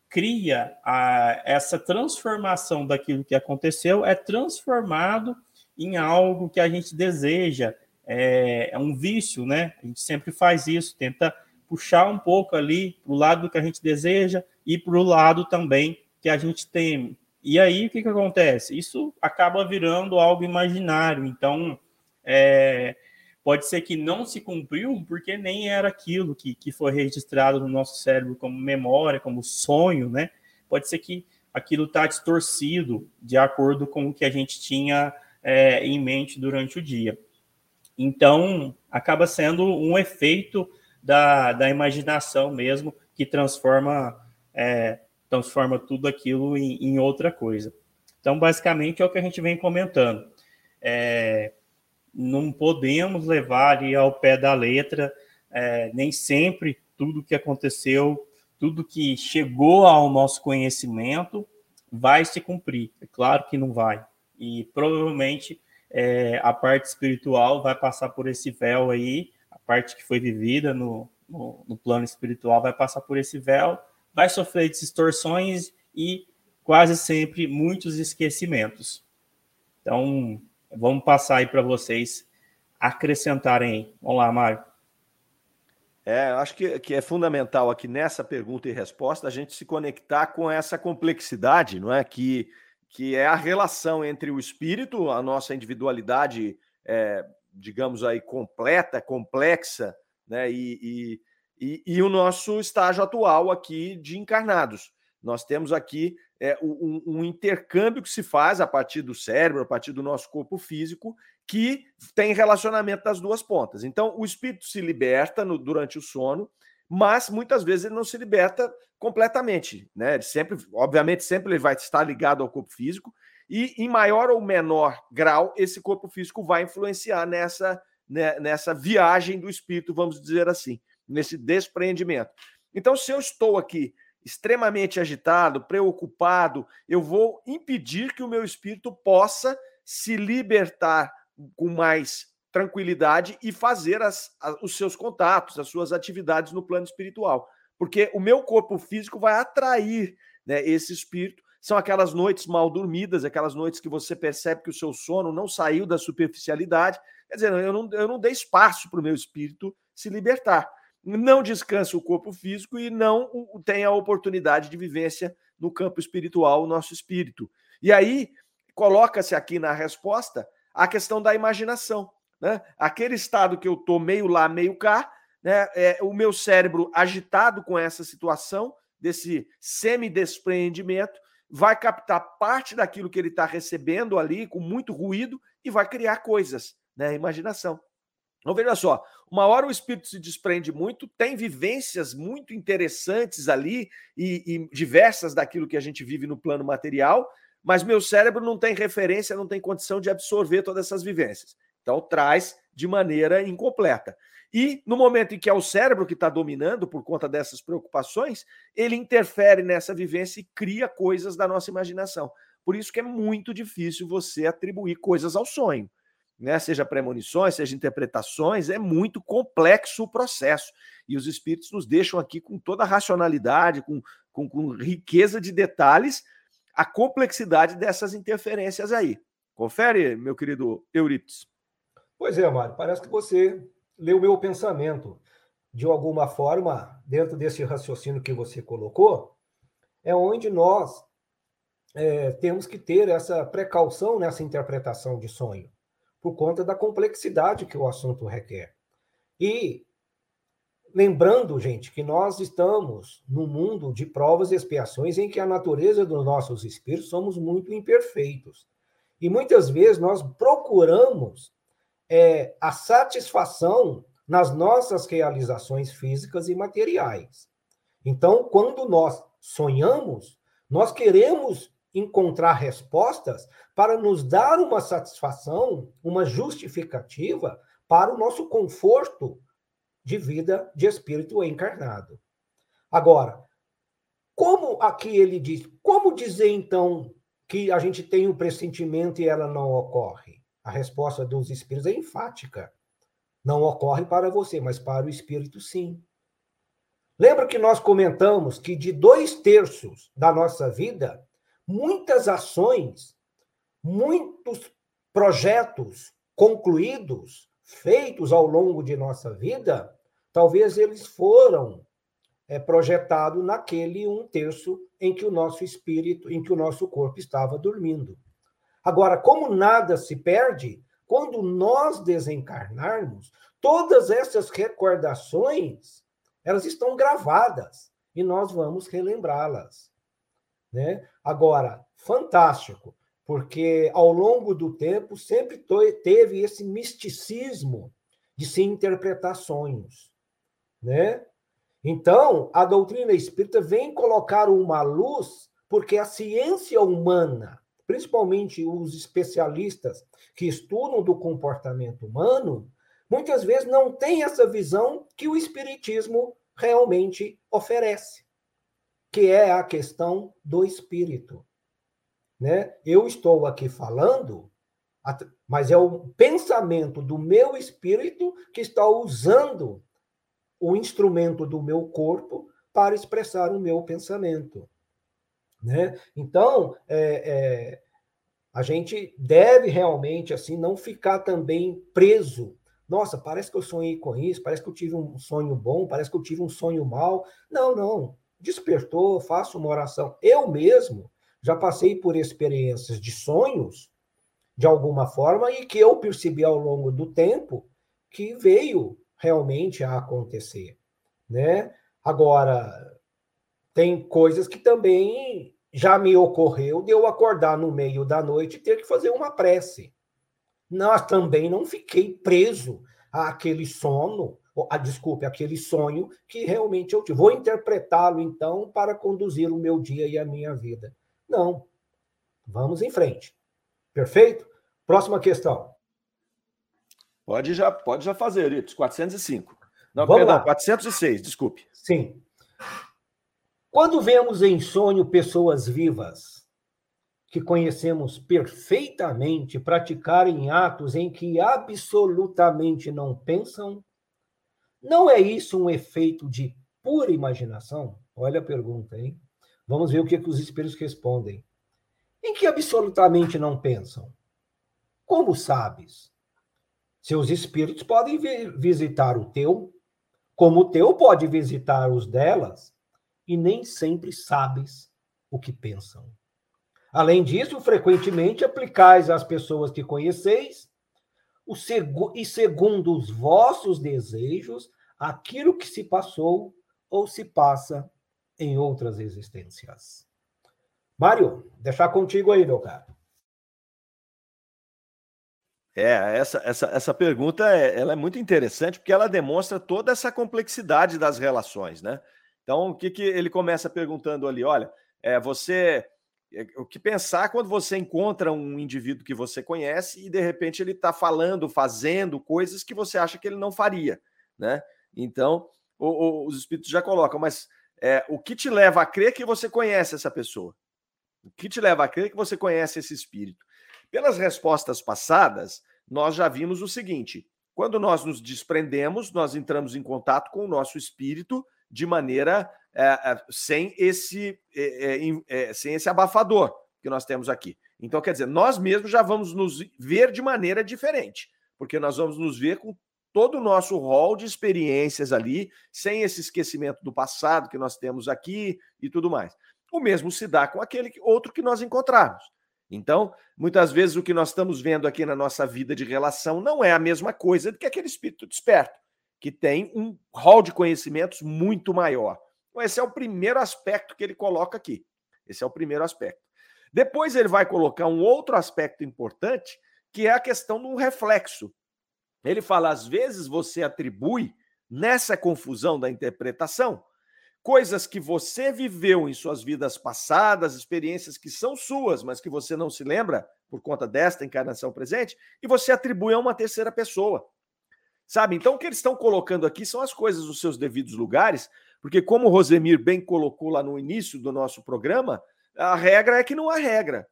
cria a, essa transformação daquilo que aconteceu, é transformado em algo que a gente deseja, é, é um vício, né? A gente sempre faz isso, tenta puxar um pouco ali para o lado do que a gente deseja e para o lado também que a gente teme. E aí o que, que acontece? Isso acaba virando algo imaginário. Então, é, pode ser que não se cumpriu porque nem era aquilo que, que foi registrado no nosso cérebro como memória, como sonho, né? Pode ser que aquilo está distorcido de acordo com o que a gente tinha é, em mente durante o dia. Então, acaba sendo um efeito da, da imaginação mesmo que transforma, é, transforma tudo aquilo em, em, outra coisa. Então, basicamente, é o que a gente vem comentando. É, não podemos levar ali ao pé da letra, é, nem sempre tudo que aconteceu, tudo que chegou ao nosso conhecimento vai se cumprir. É claro que não vai. E provavelmente é, a parte espiritual vai passar por esse véu aí, a parte que foi vivida no, no, no plano espiritual vai passar por esse véu, vai sofrer distorções e quase sempre muitos esquecimentos. Então, vamos passar aí para vocês acrescentarem. Vamos lá, Mário. É, acho que, que é fundamental aqui nessa pergunta e resposta a gente se conectar com essa complexidade, não é? Que que é a relação entre o espírito, a nossa individualidade, é, digamos aí, completa, complexa, né, e, e, e, o nosso estágio atual aqui de encarnados. Nós temos aqui é, um, um, intercâmbio que se faz a partir do cérebro, a partir do nosso corpo físico, que tem relacionamento das duas pontas. Então, o espírito se liberta no, durante o sono, mas muitas vezes ele não se liberta completamente, né? Ele sempre, obviamente, sempre ele vai estar ligado ao corpo físico e em maior ou menor grau esse corpo físico vai influenciar nessa né, nessa viagem do espírito, vamos dizer assim, nesse despreendimento. Então, se eu estou aqui extremamente agitado, preocupado, eu vou impedir que o meu espírito possa se libertar com mais tranquilidade e fazer as, os seus contatos, as suas atividades no plano espiritual porque o meu corpo físico vai atrair né, esse espírito. São aquelas noites mal dormidas, aquelas noites que você percebe que o seu sono não saiu da superficialidade. Quer dizer, eu não, eu não dei espaço para o meu espírito se libertar. não descansa o corpo físico e não tem a oportunidade de vivência no campo espiritual, o nosso espírito. E aí coloca-se aqui na resposta a questão da imaginação. Né? Aquele estado que eu estou meio lá, meio cá, né? é, o meu cérebro agitado com essa situação, desse semi-despreendimento, vai captar parte daquilo que ele está recebendo ali, com muito ruído, e vai criar coisas, né? Imaginação. Então, veja só, uma hora o espírito se desprende muito, tem vivências muito interessantes ali e, e, diversas daquilo que a gente vive no plano material, mas meu cérebro não tem referência, não tem condição de absorver todas essas vivências. Então, traz de maneira incompleta. E no momento em que é o cérebro que está dominando por conta dessas preocupações, ele interfere nessa vivência e cria coisas da nossa imaginação. Por isso que é muito difícil você atribuir coisas ao sonho. Né? Seja premonições, seja interpretações, é muito complexo o processo. E os espíritos nos deixam aqui com toda a racionalidade, com, com, com riqueza de detalhes, a complexidade dessas interferências aí. Confere, meu querido Eurípides. Pois é, Mário, parece que você leu o meu pensamento. De alguma forma, dentro desse raciocínio que você colocou, é onde nós é, temos que ter essa precaução nessa interpretação de sonho, por conta da complexidade que o assunto requer. E lembrando, gente, que nós estamos num mundo de provas e expiações em que a natureza dos nossos espíritos somos muito imperfeitos. E muitas vezes nós procuramos é, a satisfação nas nossas realizações físicas e materiais. Então, quando nós sonhamos, nós queremos encontrar respostas para nos dar uma satisfação, uma justificativa para o nosso conforto de vida de espírito encarnado. Agora, como aqui ele diz, como dizer então que a gente tem um pressentimento e ela não ocorre? A resposta dos espíritos é enfática. Não ocorre para você, mas para o espírito, sim. Lembra que nós comentamos que de dois terços da nossa vida, muitas ações, muitos projetos concluídos, feitos ao longo de nossa vida, talvez eles foram é, projetados naquele um terço em que o nosso espírito, em que o nosso corpo estava dormindo. Agora, como nada se perde, quando nós desencarnarmos, todas essas recordações, elas estão gravadas e nós vamos relembrá-las, né? Agora, fantástico, porque ao longo do tempo sempre teve esse misticismo de se interpretar sonhos, né? Então, a doutrina espírita vem colocar uma luz porque a ciência humana principalmente os especialistas que estudam do comportamento humano, muitas vezes não têm essa visão que o Espiritismo realmente oferece, que é a questão do espírito. Né? Eu estou aqui falando, mas é o pensamento do meu espírito que está usando o instrumento do meu corpo para expressar o meu pensamento. Né? Então, é, é, a gente deve realmente assim não ficar também preso. Nossa, parece que eu sonhei com isso, parece que eu tive um sonho bom, parece que eu tive um sonho mal. Não, não. Despertou, faço uma oração. Eu mesmo já passei por experiências de sonhos, de alguma forma, e que eu percebi ao longo do tempo que veio realmente a acontecer, né? Agora, tem coisas que também já me ocorreu de eu acordar no meio da noite e ter que fazer uma prece. Mas também não fiquei preso àquele sono, a, desculpe, aquele sonho que realmente eu tive. Vou interpretá-lo, então, para conduzir o meu dia e a minha vida. Não. Vamos em frente. Perfeito? Próxima questão. Pode já, pode já fazer, Itos. 405. Não, Vamos perdão, lá. 406, desculpe. Sim. Quando vemos em sonho pessoas vivas que conhecemos perfeitamente praticarem atos em que absolutamente não pensam, não é isso um efeito de pura imaginação? Olha a pergunta, hein? Vamos ver o que, que os espíritos respondem. Em que absolutamente não pensam? Como sabes? Seus espíritos podem visitar o teu, como o teu pode visitar os delas, e nem sempre sabes o que pensam. Além disso, frequentemente aplicais às pessoas que conheceis o segu e segundo os vossos desejos aquilo que se passou ou se passa em outras existências. Mário, deixar contigo aí, meu caro. É, essa, essa, essa pergunta é, ela é muito interessante porque ela demonstra toda essa complexidade das relações, né? Então, o que, que ele começa perguntando ali? Olha, é, você. É, o que pensar quando você encontra um indivíduo que você conhece e de repente ele está falando, fazendo coisas que você acha que ele não faria, né? Então, o, o, os espíritos já colocam, mas é, o que te leva a crer que você conhece essa pessoa? O que te leva a crer que você conhece esse espírito? Pelas respostas passadas, nós já vimos o seguinte: quando nós nos desprendemos, nós entramos em contato com o nosso espírito de maneira é, sem esse é, é, sem esse abafador que nós temos aqui. Então, quer dizer, nós mesmos já vamos nos ver de maneira diferente, porque nós vamos nos ver com todo o nosso rol de experiências ali, sem esse esquecimento do passado que nós temos aqui e tudo mais. O mesmo se dá com aquele outro que nós encontrarmos. Então, muitas vezes o que nós estamos vendo aqui na nossa vida de relação não é a mesma coisa do que aquele espírito desperto, que tem um rol de conhecimentos muito maior. Então, esse é o primeiro aspecto que ele coloca aqui. Esse é o primeiro aspecto. Depois ele vai colocar um outro aspecto importante, que é a questão do reflexo. Ele fala: às vezes você atribui nessa confusão da interpretação coisas que você viveu em suas vidas passadas, experiências que são suas, mas que você não se lembra por conta desta encarnação presente, e você atribui a uma terceira pessoa. Sabe? Então, o que eles estão colocando aqui são as coisas nos seus devidos lugares, porque, como o Rosemir bem colocou lá no início do nosso programa, a regra é que não há regra.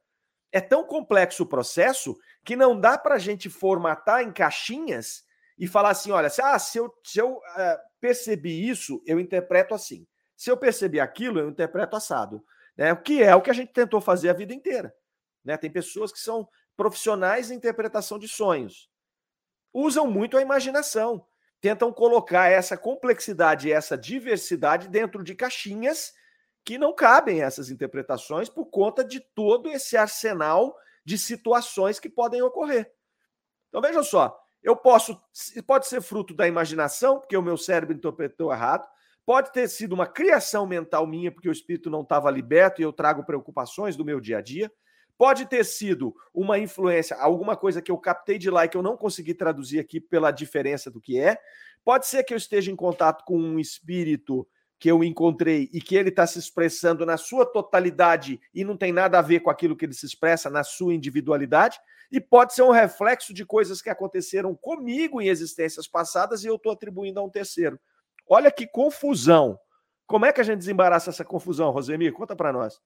É tão complexo o processo que não dá para a gente formatar em caixinhas e falar assim: olha, se, ah, se eu, se eu uh, percebi isso, eu interpreto assim. Se eu percebi aquilo, eu interpreto assado. Né? O que é o que a gente tentou fazer a vida inteira. Né? Tem pessoas que são profissionais em interpretação de sonhos. Usam muito a imaginação. Tentam colocar essa complexidade, essa diversidade dentro de caixinhas que não cabem essas interpretações por conta de todo esse arsenal de situações que podem ocorrer. Então veja só, eu posso pode ser fruto da imaginação, porque o meu cérebro interpretou errado, pode ter sido uma criação mental minha, porque o espírito não estava liberto e eu trago preocupações do meu dia a dia. Pode ter sido uma influência, alguma coisa que eu captei de lá e que eu não consegui traduzir aqui pela diferença do que é. Pode ser que eu esteja em contato com um espírito que eu encontrei e que ele está se expressando na sua totalidade e não tem nada a ver com aquilo que ele se expressa na sua individualidade, e pode ser um reflexo de coisas que aconteceram comigo em existências passadas e eu estou atribuindo a um terceiro. Olha que confusão. Como é que a gente desembaraça essa confusão, Rosemir? Conta para nós.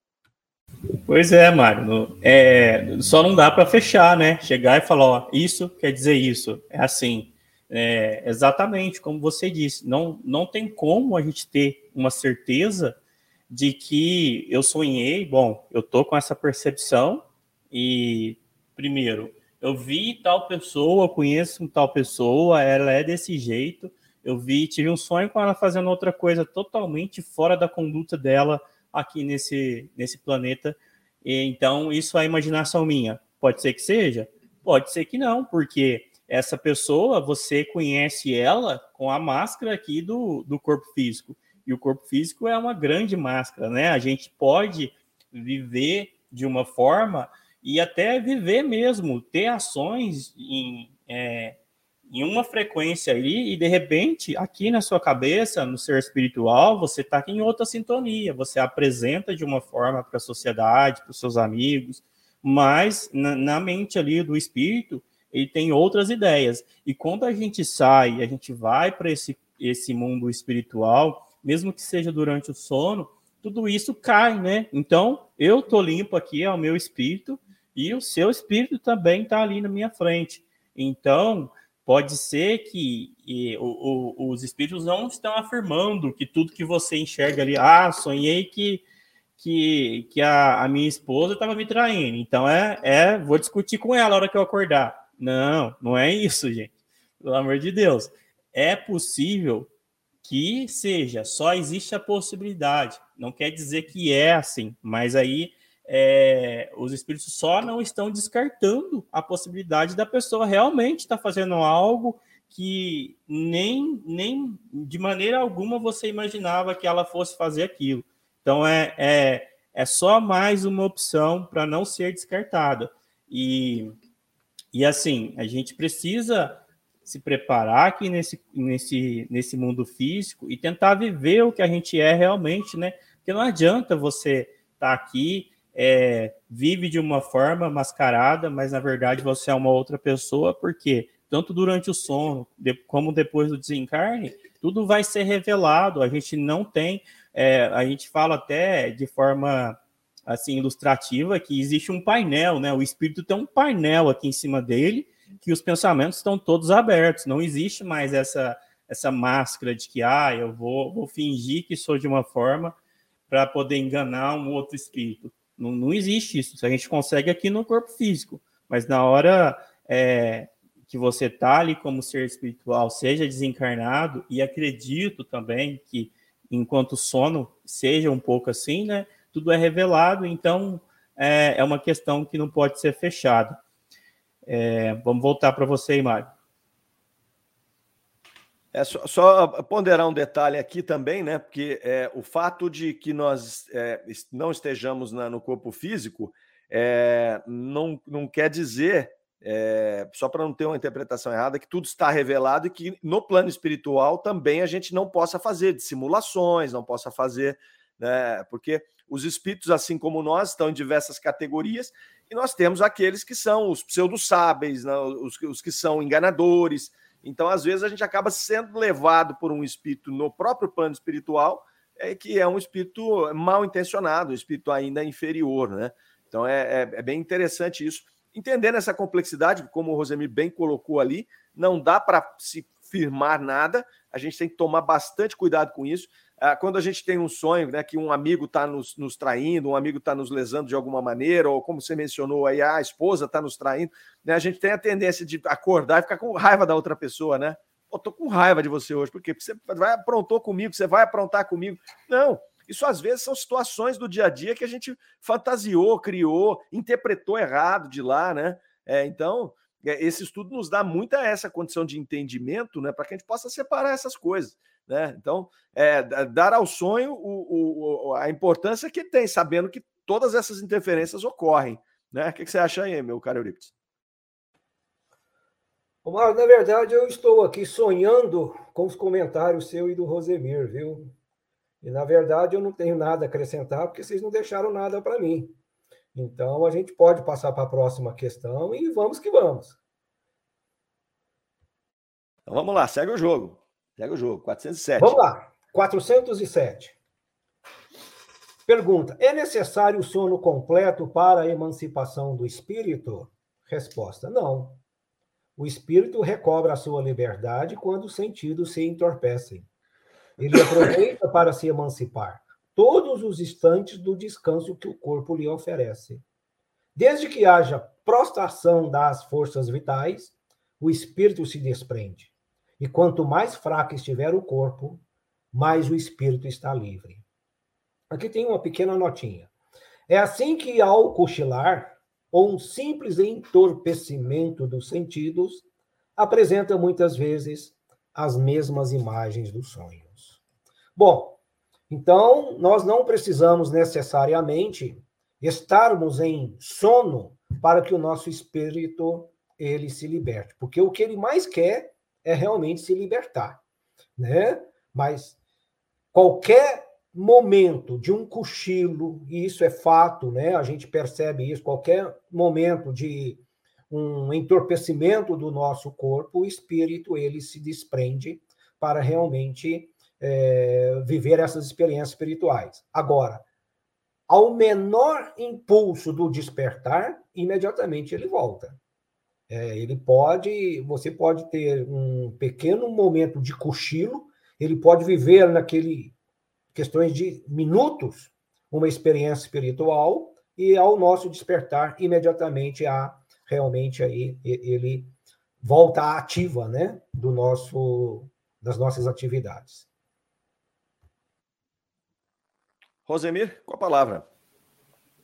Pois é, Mário. É, só não dá para fechar, né? Chegar e falar, ó, isso quer dizer isso. É assim. É, exatamente como você disse, não, não tem como a gente ter uma certeza de que eu sonhei, bom, eu tô com essa percepção e, primeiro, eu vi tal pessoa, conheço tal pessoa, ela é desse jeito, eu vi, tive um sonho com ela fazendo outra coisa totalmente fora da conduta dela aqui nesse, nesse planeta, e, então isso é imaginação minha. Pode ser que seja? Pode ser que não, porque essa pessoa, você conhece ela com a máscara aqui do, do corpo físico. E o corpo físico é uma grande máscara, né? A gente pode viver de uma forma e até viver mesmo, ter ações em, é, em uma frequência ali, e de repente, aqui na sua cabeça, no ser espiritual, você está em outra sintonia, você apresenta de uma forma para a sociedade, para os seus amigos, mas na, na mente ali do espírito, ele tem outras ideias. E quando a gente sai, a gente vai para esse, esse mundo espiritual, mesmo que seja durante o sono, tudo isso cai, né? Então, eu tô limpo aqui, é o meu espírito, e o seu espírito também está ali na minha frente. Então, pode ser que e, o, o, os espíritos não estão afirmando que tudo que você enxerga ali, ah, sonhei que que, que a, a minha esposa estava me traindo. Então é, é, vou discutir com ela na hora que eu acordar. Não, não é isso, gente. Pelo amor de Deus. É possível que seja, só existe a possibilidade. Não quer dizer que é assim, mas aí é, os espíritos só não estão descartando a possibilidade da pessoa realmente estar tá fazendo algo que nem, nem de maneira alguma você imaginava que ela fosse fazer aquilo. Então é, é, é só mais uma opção para não ser descartada. E, e assim, a gente precisa se preparar aqui nesse, nesse, nesse mundo físico e tentar viver o que a gente é realmente, né? Porque não adianta você estar tá aqui, é, vive de uma forma mascarada, mas na verdade você é uma outra pessoa, porque tanto durante o sono como depois do desencarne, tudo vai ser revelado. A gente não tem, é, a gente fala até de forma assim ilustrativa que existe um painel, né? O espírito tem um painel aqui em cima dele que os pensamentos estão todos abertos, não existe mais essa essa máscara de que ah, eu vou, vou fingir que sou de uma forma para poder enganar um outro espírito. Não, não existe isso. A gente consegue aqui no corpo físico, mas na hora é, que você está ali como ser espiritual, seja desencarnado, e acredito também que enquanto sono seja um pouco assim, né? Tudo é revelado, então é, é uma questão que não pode ser fechada. É, vamos voltar para você Mário. É só, só, ponderar um detalhe aqui também, né? Porque é, o fato de que nós é, não estejamos na, no corpo físico é, não, não quer dizer, é, só para não ter uma interpretação errada, que tudo está revelado e que no plano espiritual também a gente não possa fazer simulações, não possa fazer, né? Porque os espíritos, assim como nós, estão em diversas categorias e nós temos aqueles que são os pseudo-sábeis, né, os, os que são enganadores. Então, às vezes, a gente acaba sendo levado por um espírito no próprio plano espiritual, é, que é um espírito mal intencionado, um espírito ainda inferior, né? Então, é, é, é bem interessante isso. Entendendo essa complexidade, como o Rosemir bem colocou ali, não dá para se firmar nada, a gente tem que tomar bastante cuidado com isso. Ah, quando a gente tem um sonho, né, que um amigo está nos, nos, traindo, um amigo está nos lesando de alguma maneira, ou como você mencionou aí, a esposa está nos traindo, né, a gente tem a tendência de acordar e ficar com raiva da outra pessoa, né? Pô, tô com raiva de você hoje, porque você vai aprontou comigo, você vai aprontar comigo. Não, isso às vezes são situações do dia a dia que a gente fantasiou, criou, interpretou errado de lá, né? É, então, esse estudo nos dá muita essa condição de entendimento, né, para que a gente possa separar essas coisas. Né? Então, é, dar ao sonho o, o, a importância que tem, sabendo que todas essas interferências ocorrem. Né? O que, você acha aí, meu caro Euripides? Omar, na verdade, eu estou aqui sonhando com os comentários seu e do Rosemir, viu? E, na verdade, eu não tenho nada a acrescentar, porque vocês não deixaram nada para mim. Então, a gente pode passar para a próxima questão e vamos que vamos. Então, vamos lá, segue o jogo. Pega o jogo, 407. Vamos lá, 407. Pergunta: é necessário o sono completo para a emancipação do espírito? Resposta: não. O espírito recobra a sua liberdade quando os sentidos se entorpecem. Ele aproveita para se emancipar todos os instantes do descanso que o corpo lhe oferece. Desde que haja prostração das forças vitais, o espírito se desprende. E quanto mais fraco estiver o corpo, mais o espírito está livre. Aqui tem uma pequena notinha. É assim que, ao cochilar, ou um simples entorpecimento dos sentidos, apresenta muitas vezes as mesmas imagens dos sonhos. Bom, então nós não precisamos necessariamente estarmos em sono para que o nosso espírito ele se liberte, porque o que ele mais quer é realmente se libertar, né? Mas qualquer momento de um cochilo, e isso é fato, né? A gente percebe isso, qualquer momento de um entorpecimento do nosso corpo, o espírito ele se desprende para realmente é, viver essas experiências espirituais. Agora, ao menor impulso do despertar, imediatamente ele volta. É, ele pode, você pode ter um pequeno momento de cochilo, ele pode viver naquele questões de minutos uma experiência espiritual e ao nosso despertar imediatamente a realmente aí ele volta à ativa, né, do nosso das nossas atividades. Rosemir, com a palavra.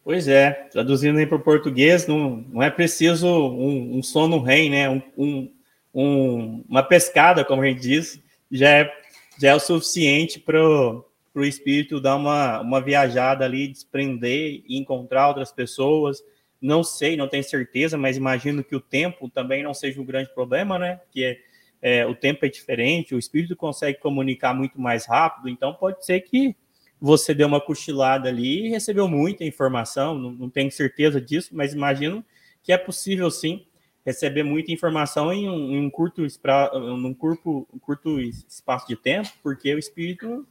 Pois é, traduzindo aí para o português, não, não é preciso um, um sono rei, né? Um, um, um, uma pescada, como a gente diz, já é, já é o suficiente para o espírito dar uma, uma viajada ali, desprender e encontrar outras pessoas. Não sei, não tenho certeza, mas imagino que o tempo também não seja um grande problema, né? Que é, é, o tempo é diferente, o espírito consegue comunicar muito mais rápido, então pode ser que você deu uma cochilada ali e recebeu muita informação, não, não tenho certeza disso, mas imagino que é possível sim receber muita informação em um, em um curto, num curto, um curto espaço de tempo, porque o espírito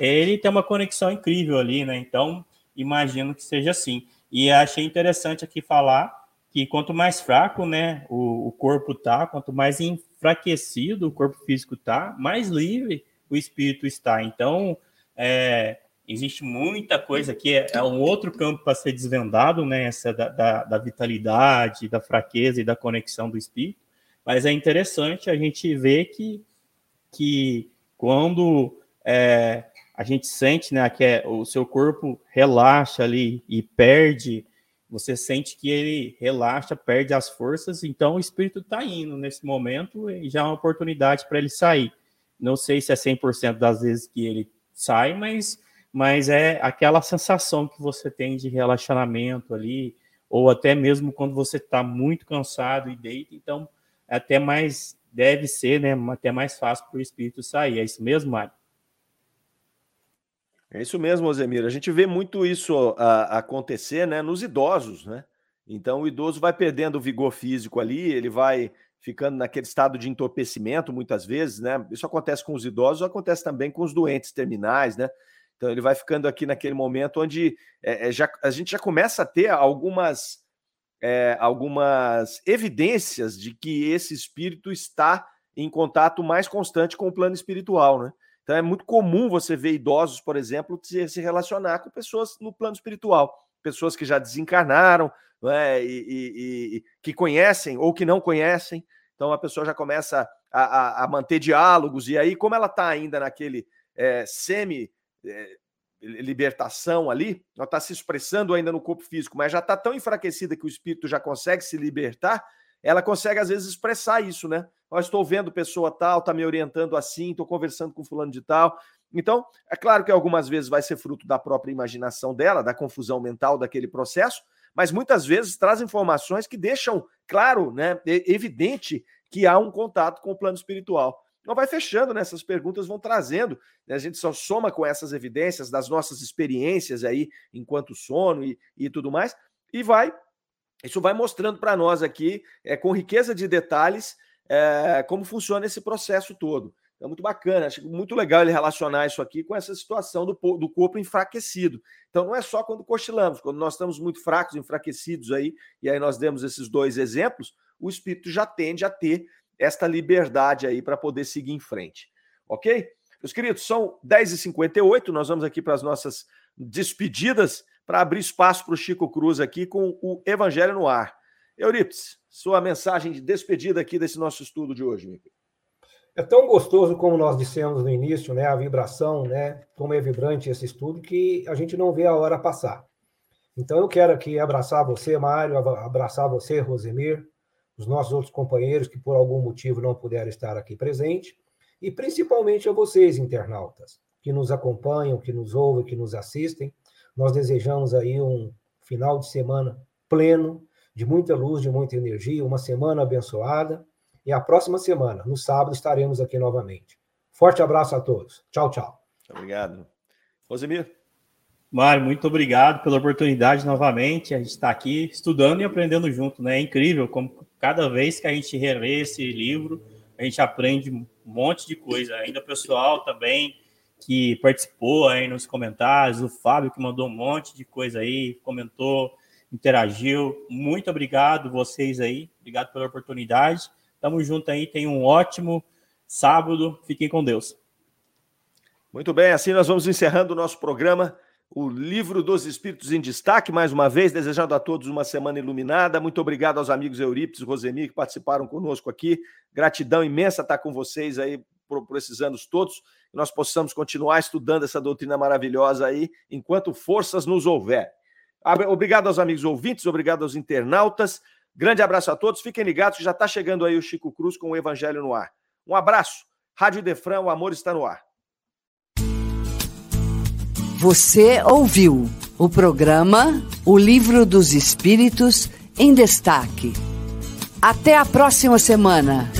ele tem uma conexão incrível ali, né? Então, imagino que seja assim. E achei interessante aqui falar que quanto mais fraco, né, o, o corpo tá, quanto mais enfraquecido o corpo físico tá, mais livre o espírito está. Então, é, existe muita coisa que é, é um outro campo para ser desvendado, né? Essa da, da, da, vitalidade, da fraqueza e da conexão do espírito. Mas é interessante a gente ver que, que quando é, a gente sente né, que é, o seu corpo relaxa ali e perde, você sente que ele relaxa, perde as forças, então o espírito está indo nesse momento e já é uma oportunidade para ele sair. Não sei se é 100% das vezes que ele sai, mas mas é aquela sensação que você tem de relaxamento ali, ou até mesmo quando você está muito cansado e deita, então até mais deve ser, né, até mais fácil para o espírito sair. É isso mesmo, Mário? É isso mesmo, Osemir. A gente vê muito isso a, acontecer, né, nos idosos, né? Então o idoso vai perdendo o vigor físico ali, ele vai ficando naquele estado de entorpecimento muitas vezes, né? Isso acontece com os idosos, acontece também com os doentes terminais, né? Então ele vai ficando aqui naquele momento onde é, é, já, a gente já começa a ter algumas, é, algumas evidências de que esse espírito está em contato mais constante com o plano espiritual, né? Então é muito comum você ver idosos, por exemplo, se relacionar com pessoas no plano espiritual, pessoas que já desencarnaram, né, e, e, e, que conhecem ou que não conhecem. Então a pessoa já começa a, a, a manter diálogos, e aí, como ela está ainda naquele é, semi é, libertação ali, ela está se expressando ainda no corpo físico, mas já está tão enfraquecida que o espírito já consegue se libertar, ela consegue às vezes expressar isso, né? Eu estou vendo pessoa tal, está me orientando assim, estou conversando com fulano de tal. Então, é claro que algumas vezes vai ser fruto da própria imaginação dela, da confusão mental daquele processo, mas muitas vezes traz informações que deixam claro, né, evidente que há um contato com o plano espiritual. Então vai fechando, né? Essas perguntas vão trazendo. Né? A gente só soma com essas evidências das nossas experiências aí enquanto sono e, e tudo mais, e vai. Isso vai mostrando para nós aqui, é, com riqueza de detalhes, é, como funciona esse processo todo. É muito bacana, acho muito legal ele relacionar isso aqui com essa situação do, do corpo enfraquecido. Então não é só quando cochilamos, quando nós estamos muito fracos, enfraquecidos aí, e aí nós demos esses dois exemplos, o espírito já tende a ter esta liberdade aí para poder seguir em frente. Ok? Meus queridos, são 10h58, nós vamos aqui para as nossas despedidas para abrir espaço para o Chico Cruz aqui com o Evangelho no ar. Euripides, sua mensagem de despedida aqui desse nosso estudo de hoje, meu É tão gostoso como nós dissemos no início, né? A vibração, né? Como é vibrante esse estudo que a gente não vê a hora passar. Então eu quero aqui abraçar você, Mário, abraçar você, Rosemir, os nossos outros companheiros que por algum motivo não puderam estar aqui presente, e principalmente a vocês, internautas, que nos acompanham, que nos ouvem, que nos assistem. Nós desejamos aí um final de semana pleno, de muita luz, de muita energia, uma semana abençoada. E a próxima semana, no sábado, estaremos aqui novamente. Forte abraço a todos. Tchau, tchau. Obrigado. Rosemir? Mário, muito obrigado pela oportunidade novamente. A gente está aqui estudando e aprendendo junto, né? É incrível como cada vez que a gente relê esse livro, a gente aprende um monte de coisa. Ainda o pessoal também que participou aí nos comentários, o Fábio que mandou um monte de coisa aí, comentou, interagiu. Muito obrigado vocês aí, obrigado pela oportunidade. Tamo junto aí, tenham um ótimo sábado. Fiquem com Deus. Muito bem, assim nós vamos encerrando o nosso programa o Livro dos Espíritos em Destaque, mais uma vez, desejando a todos uma semana iluminada. Muito obrigado aos amigos Eurípides e Rosemi que participaram conosco aqui. Gratidão imensa estar com vocês aí, por, por esses anos todos, que nós possamos continuar estudando essa doutrina maravilhosa aí, enquanto forças nos houver. Obrigado aos amigos ouvintes, obrigado aos internautas. Grande abraço a todos. Fiquem ligados que já está chegando aí o Chico Cruz com o Evangelho no ar. Um abraço. Rádio Defran, o amor está no ar. Você ouviu o programa O Livro dos Espíritos em Destaque. Até a próxima semana.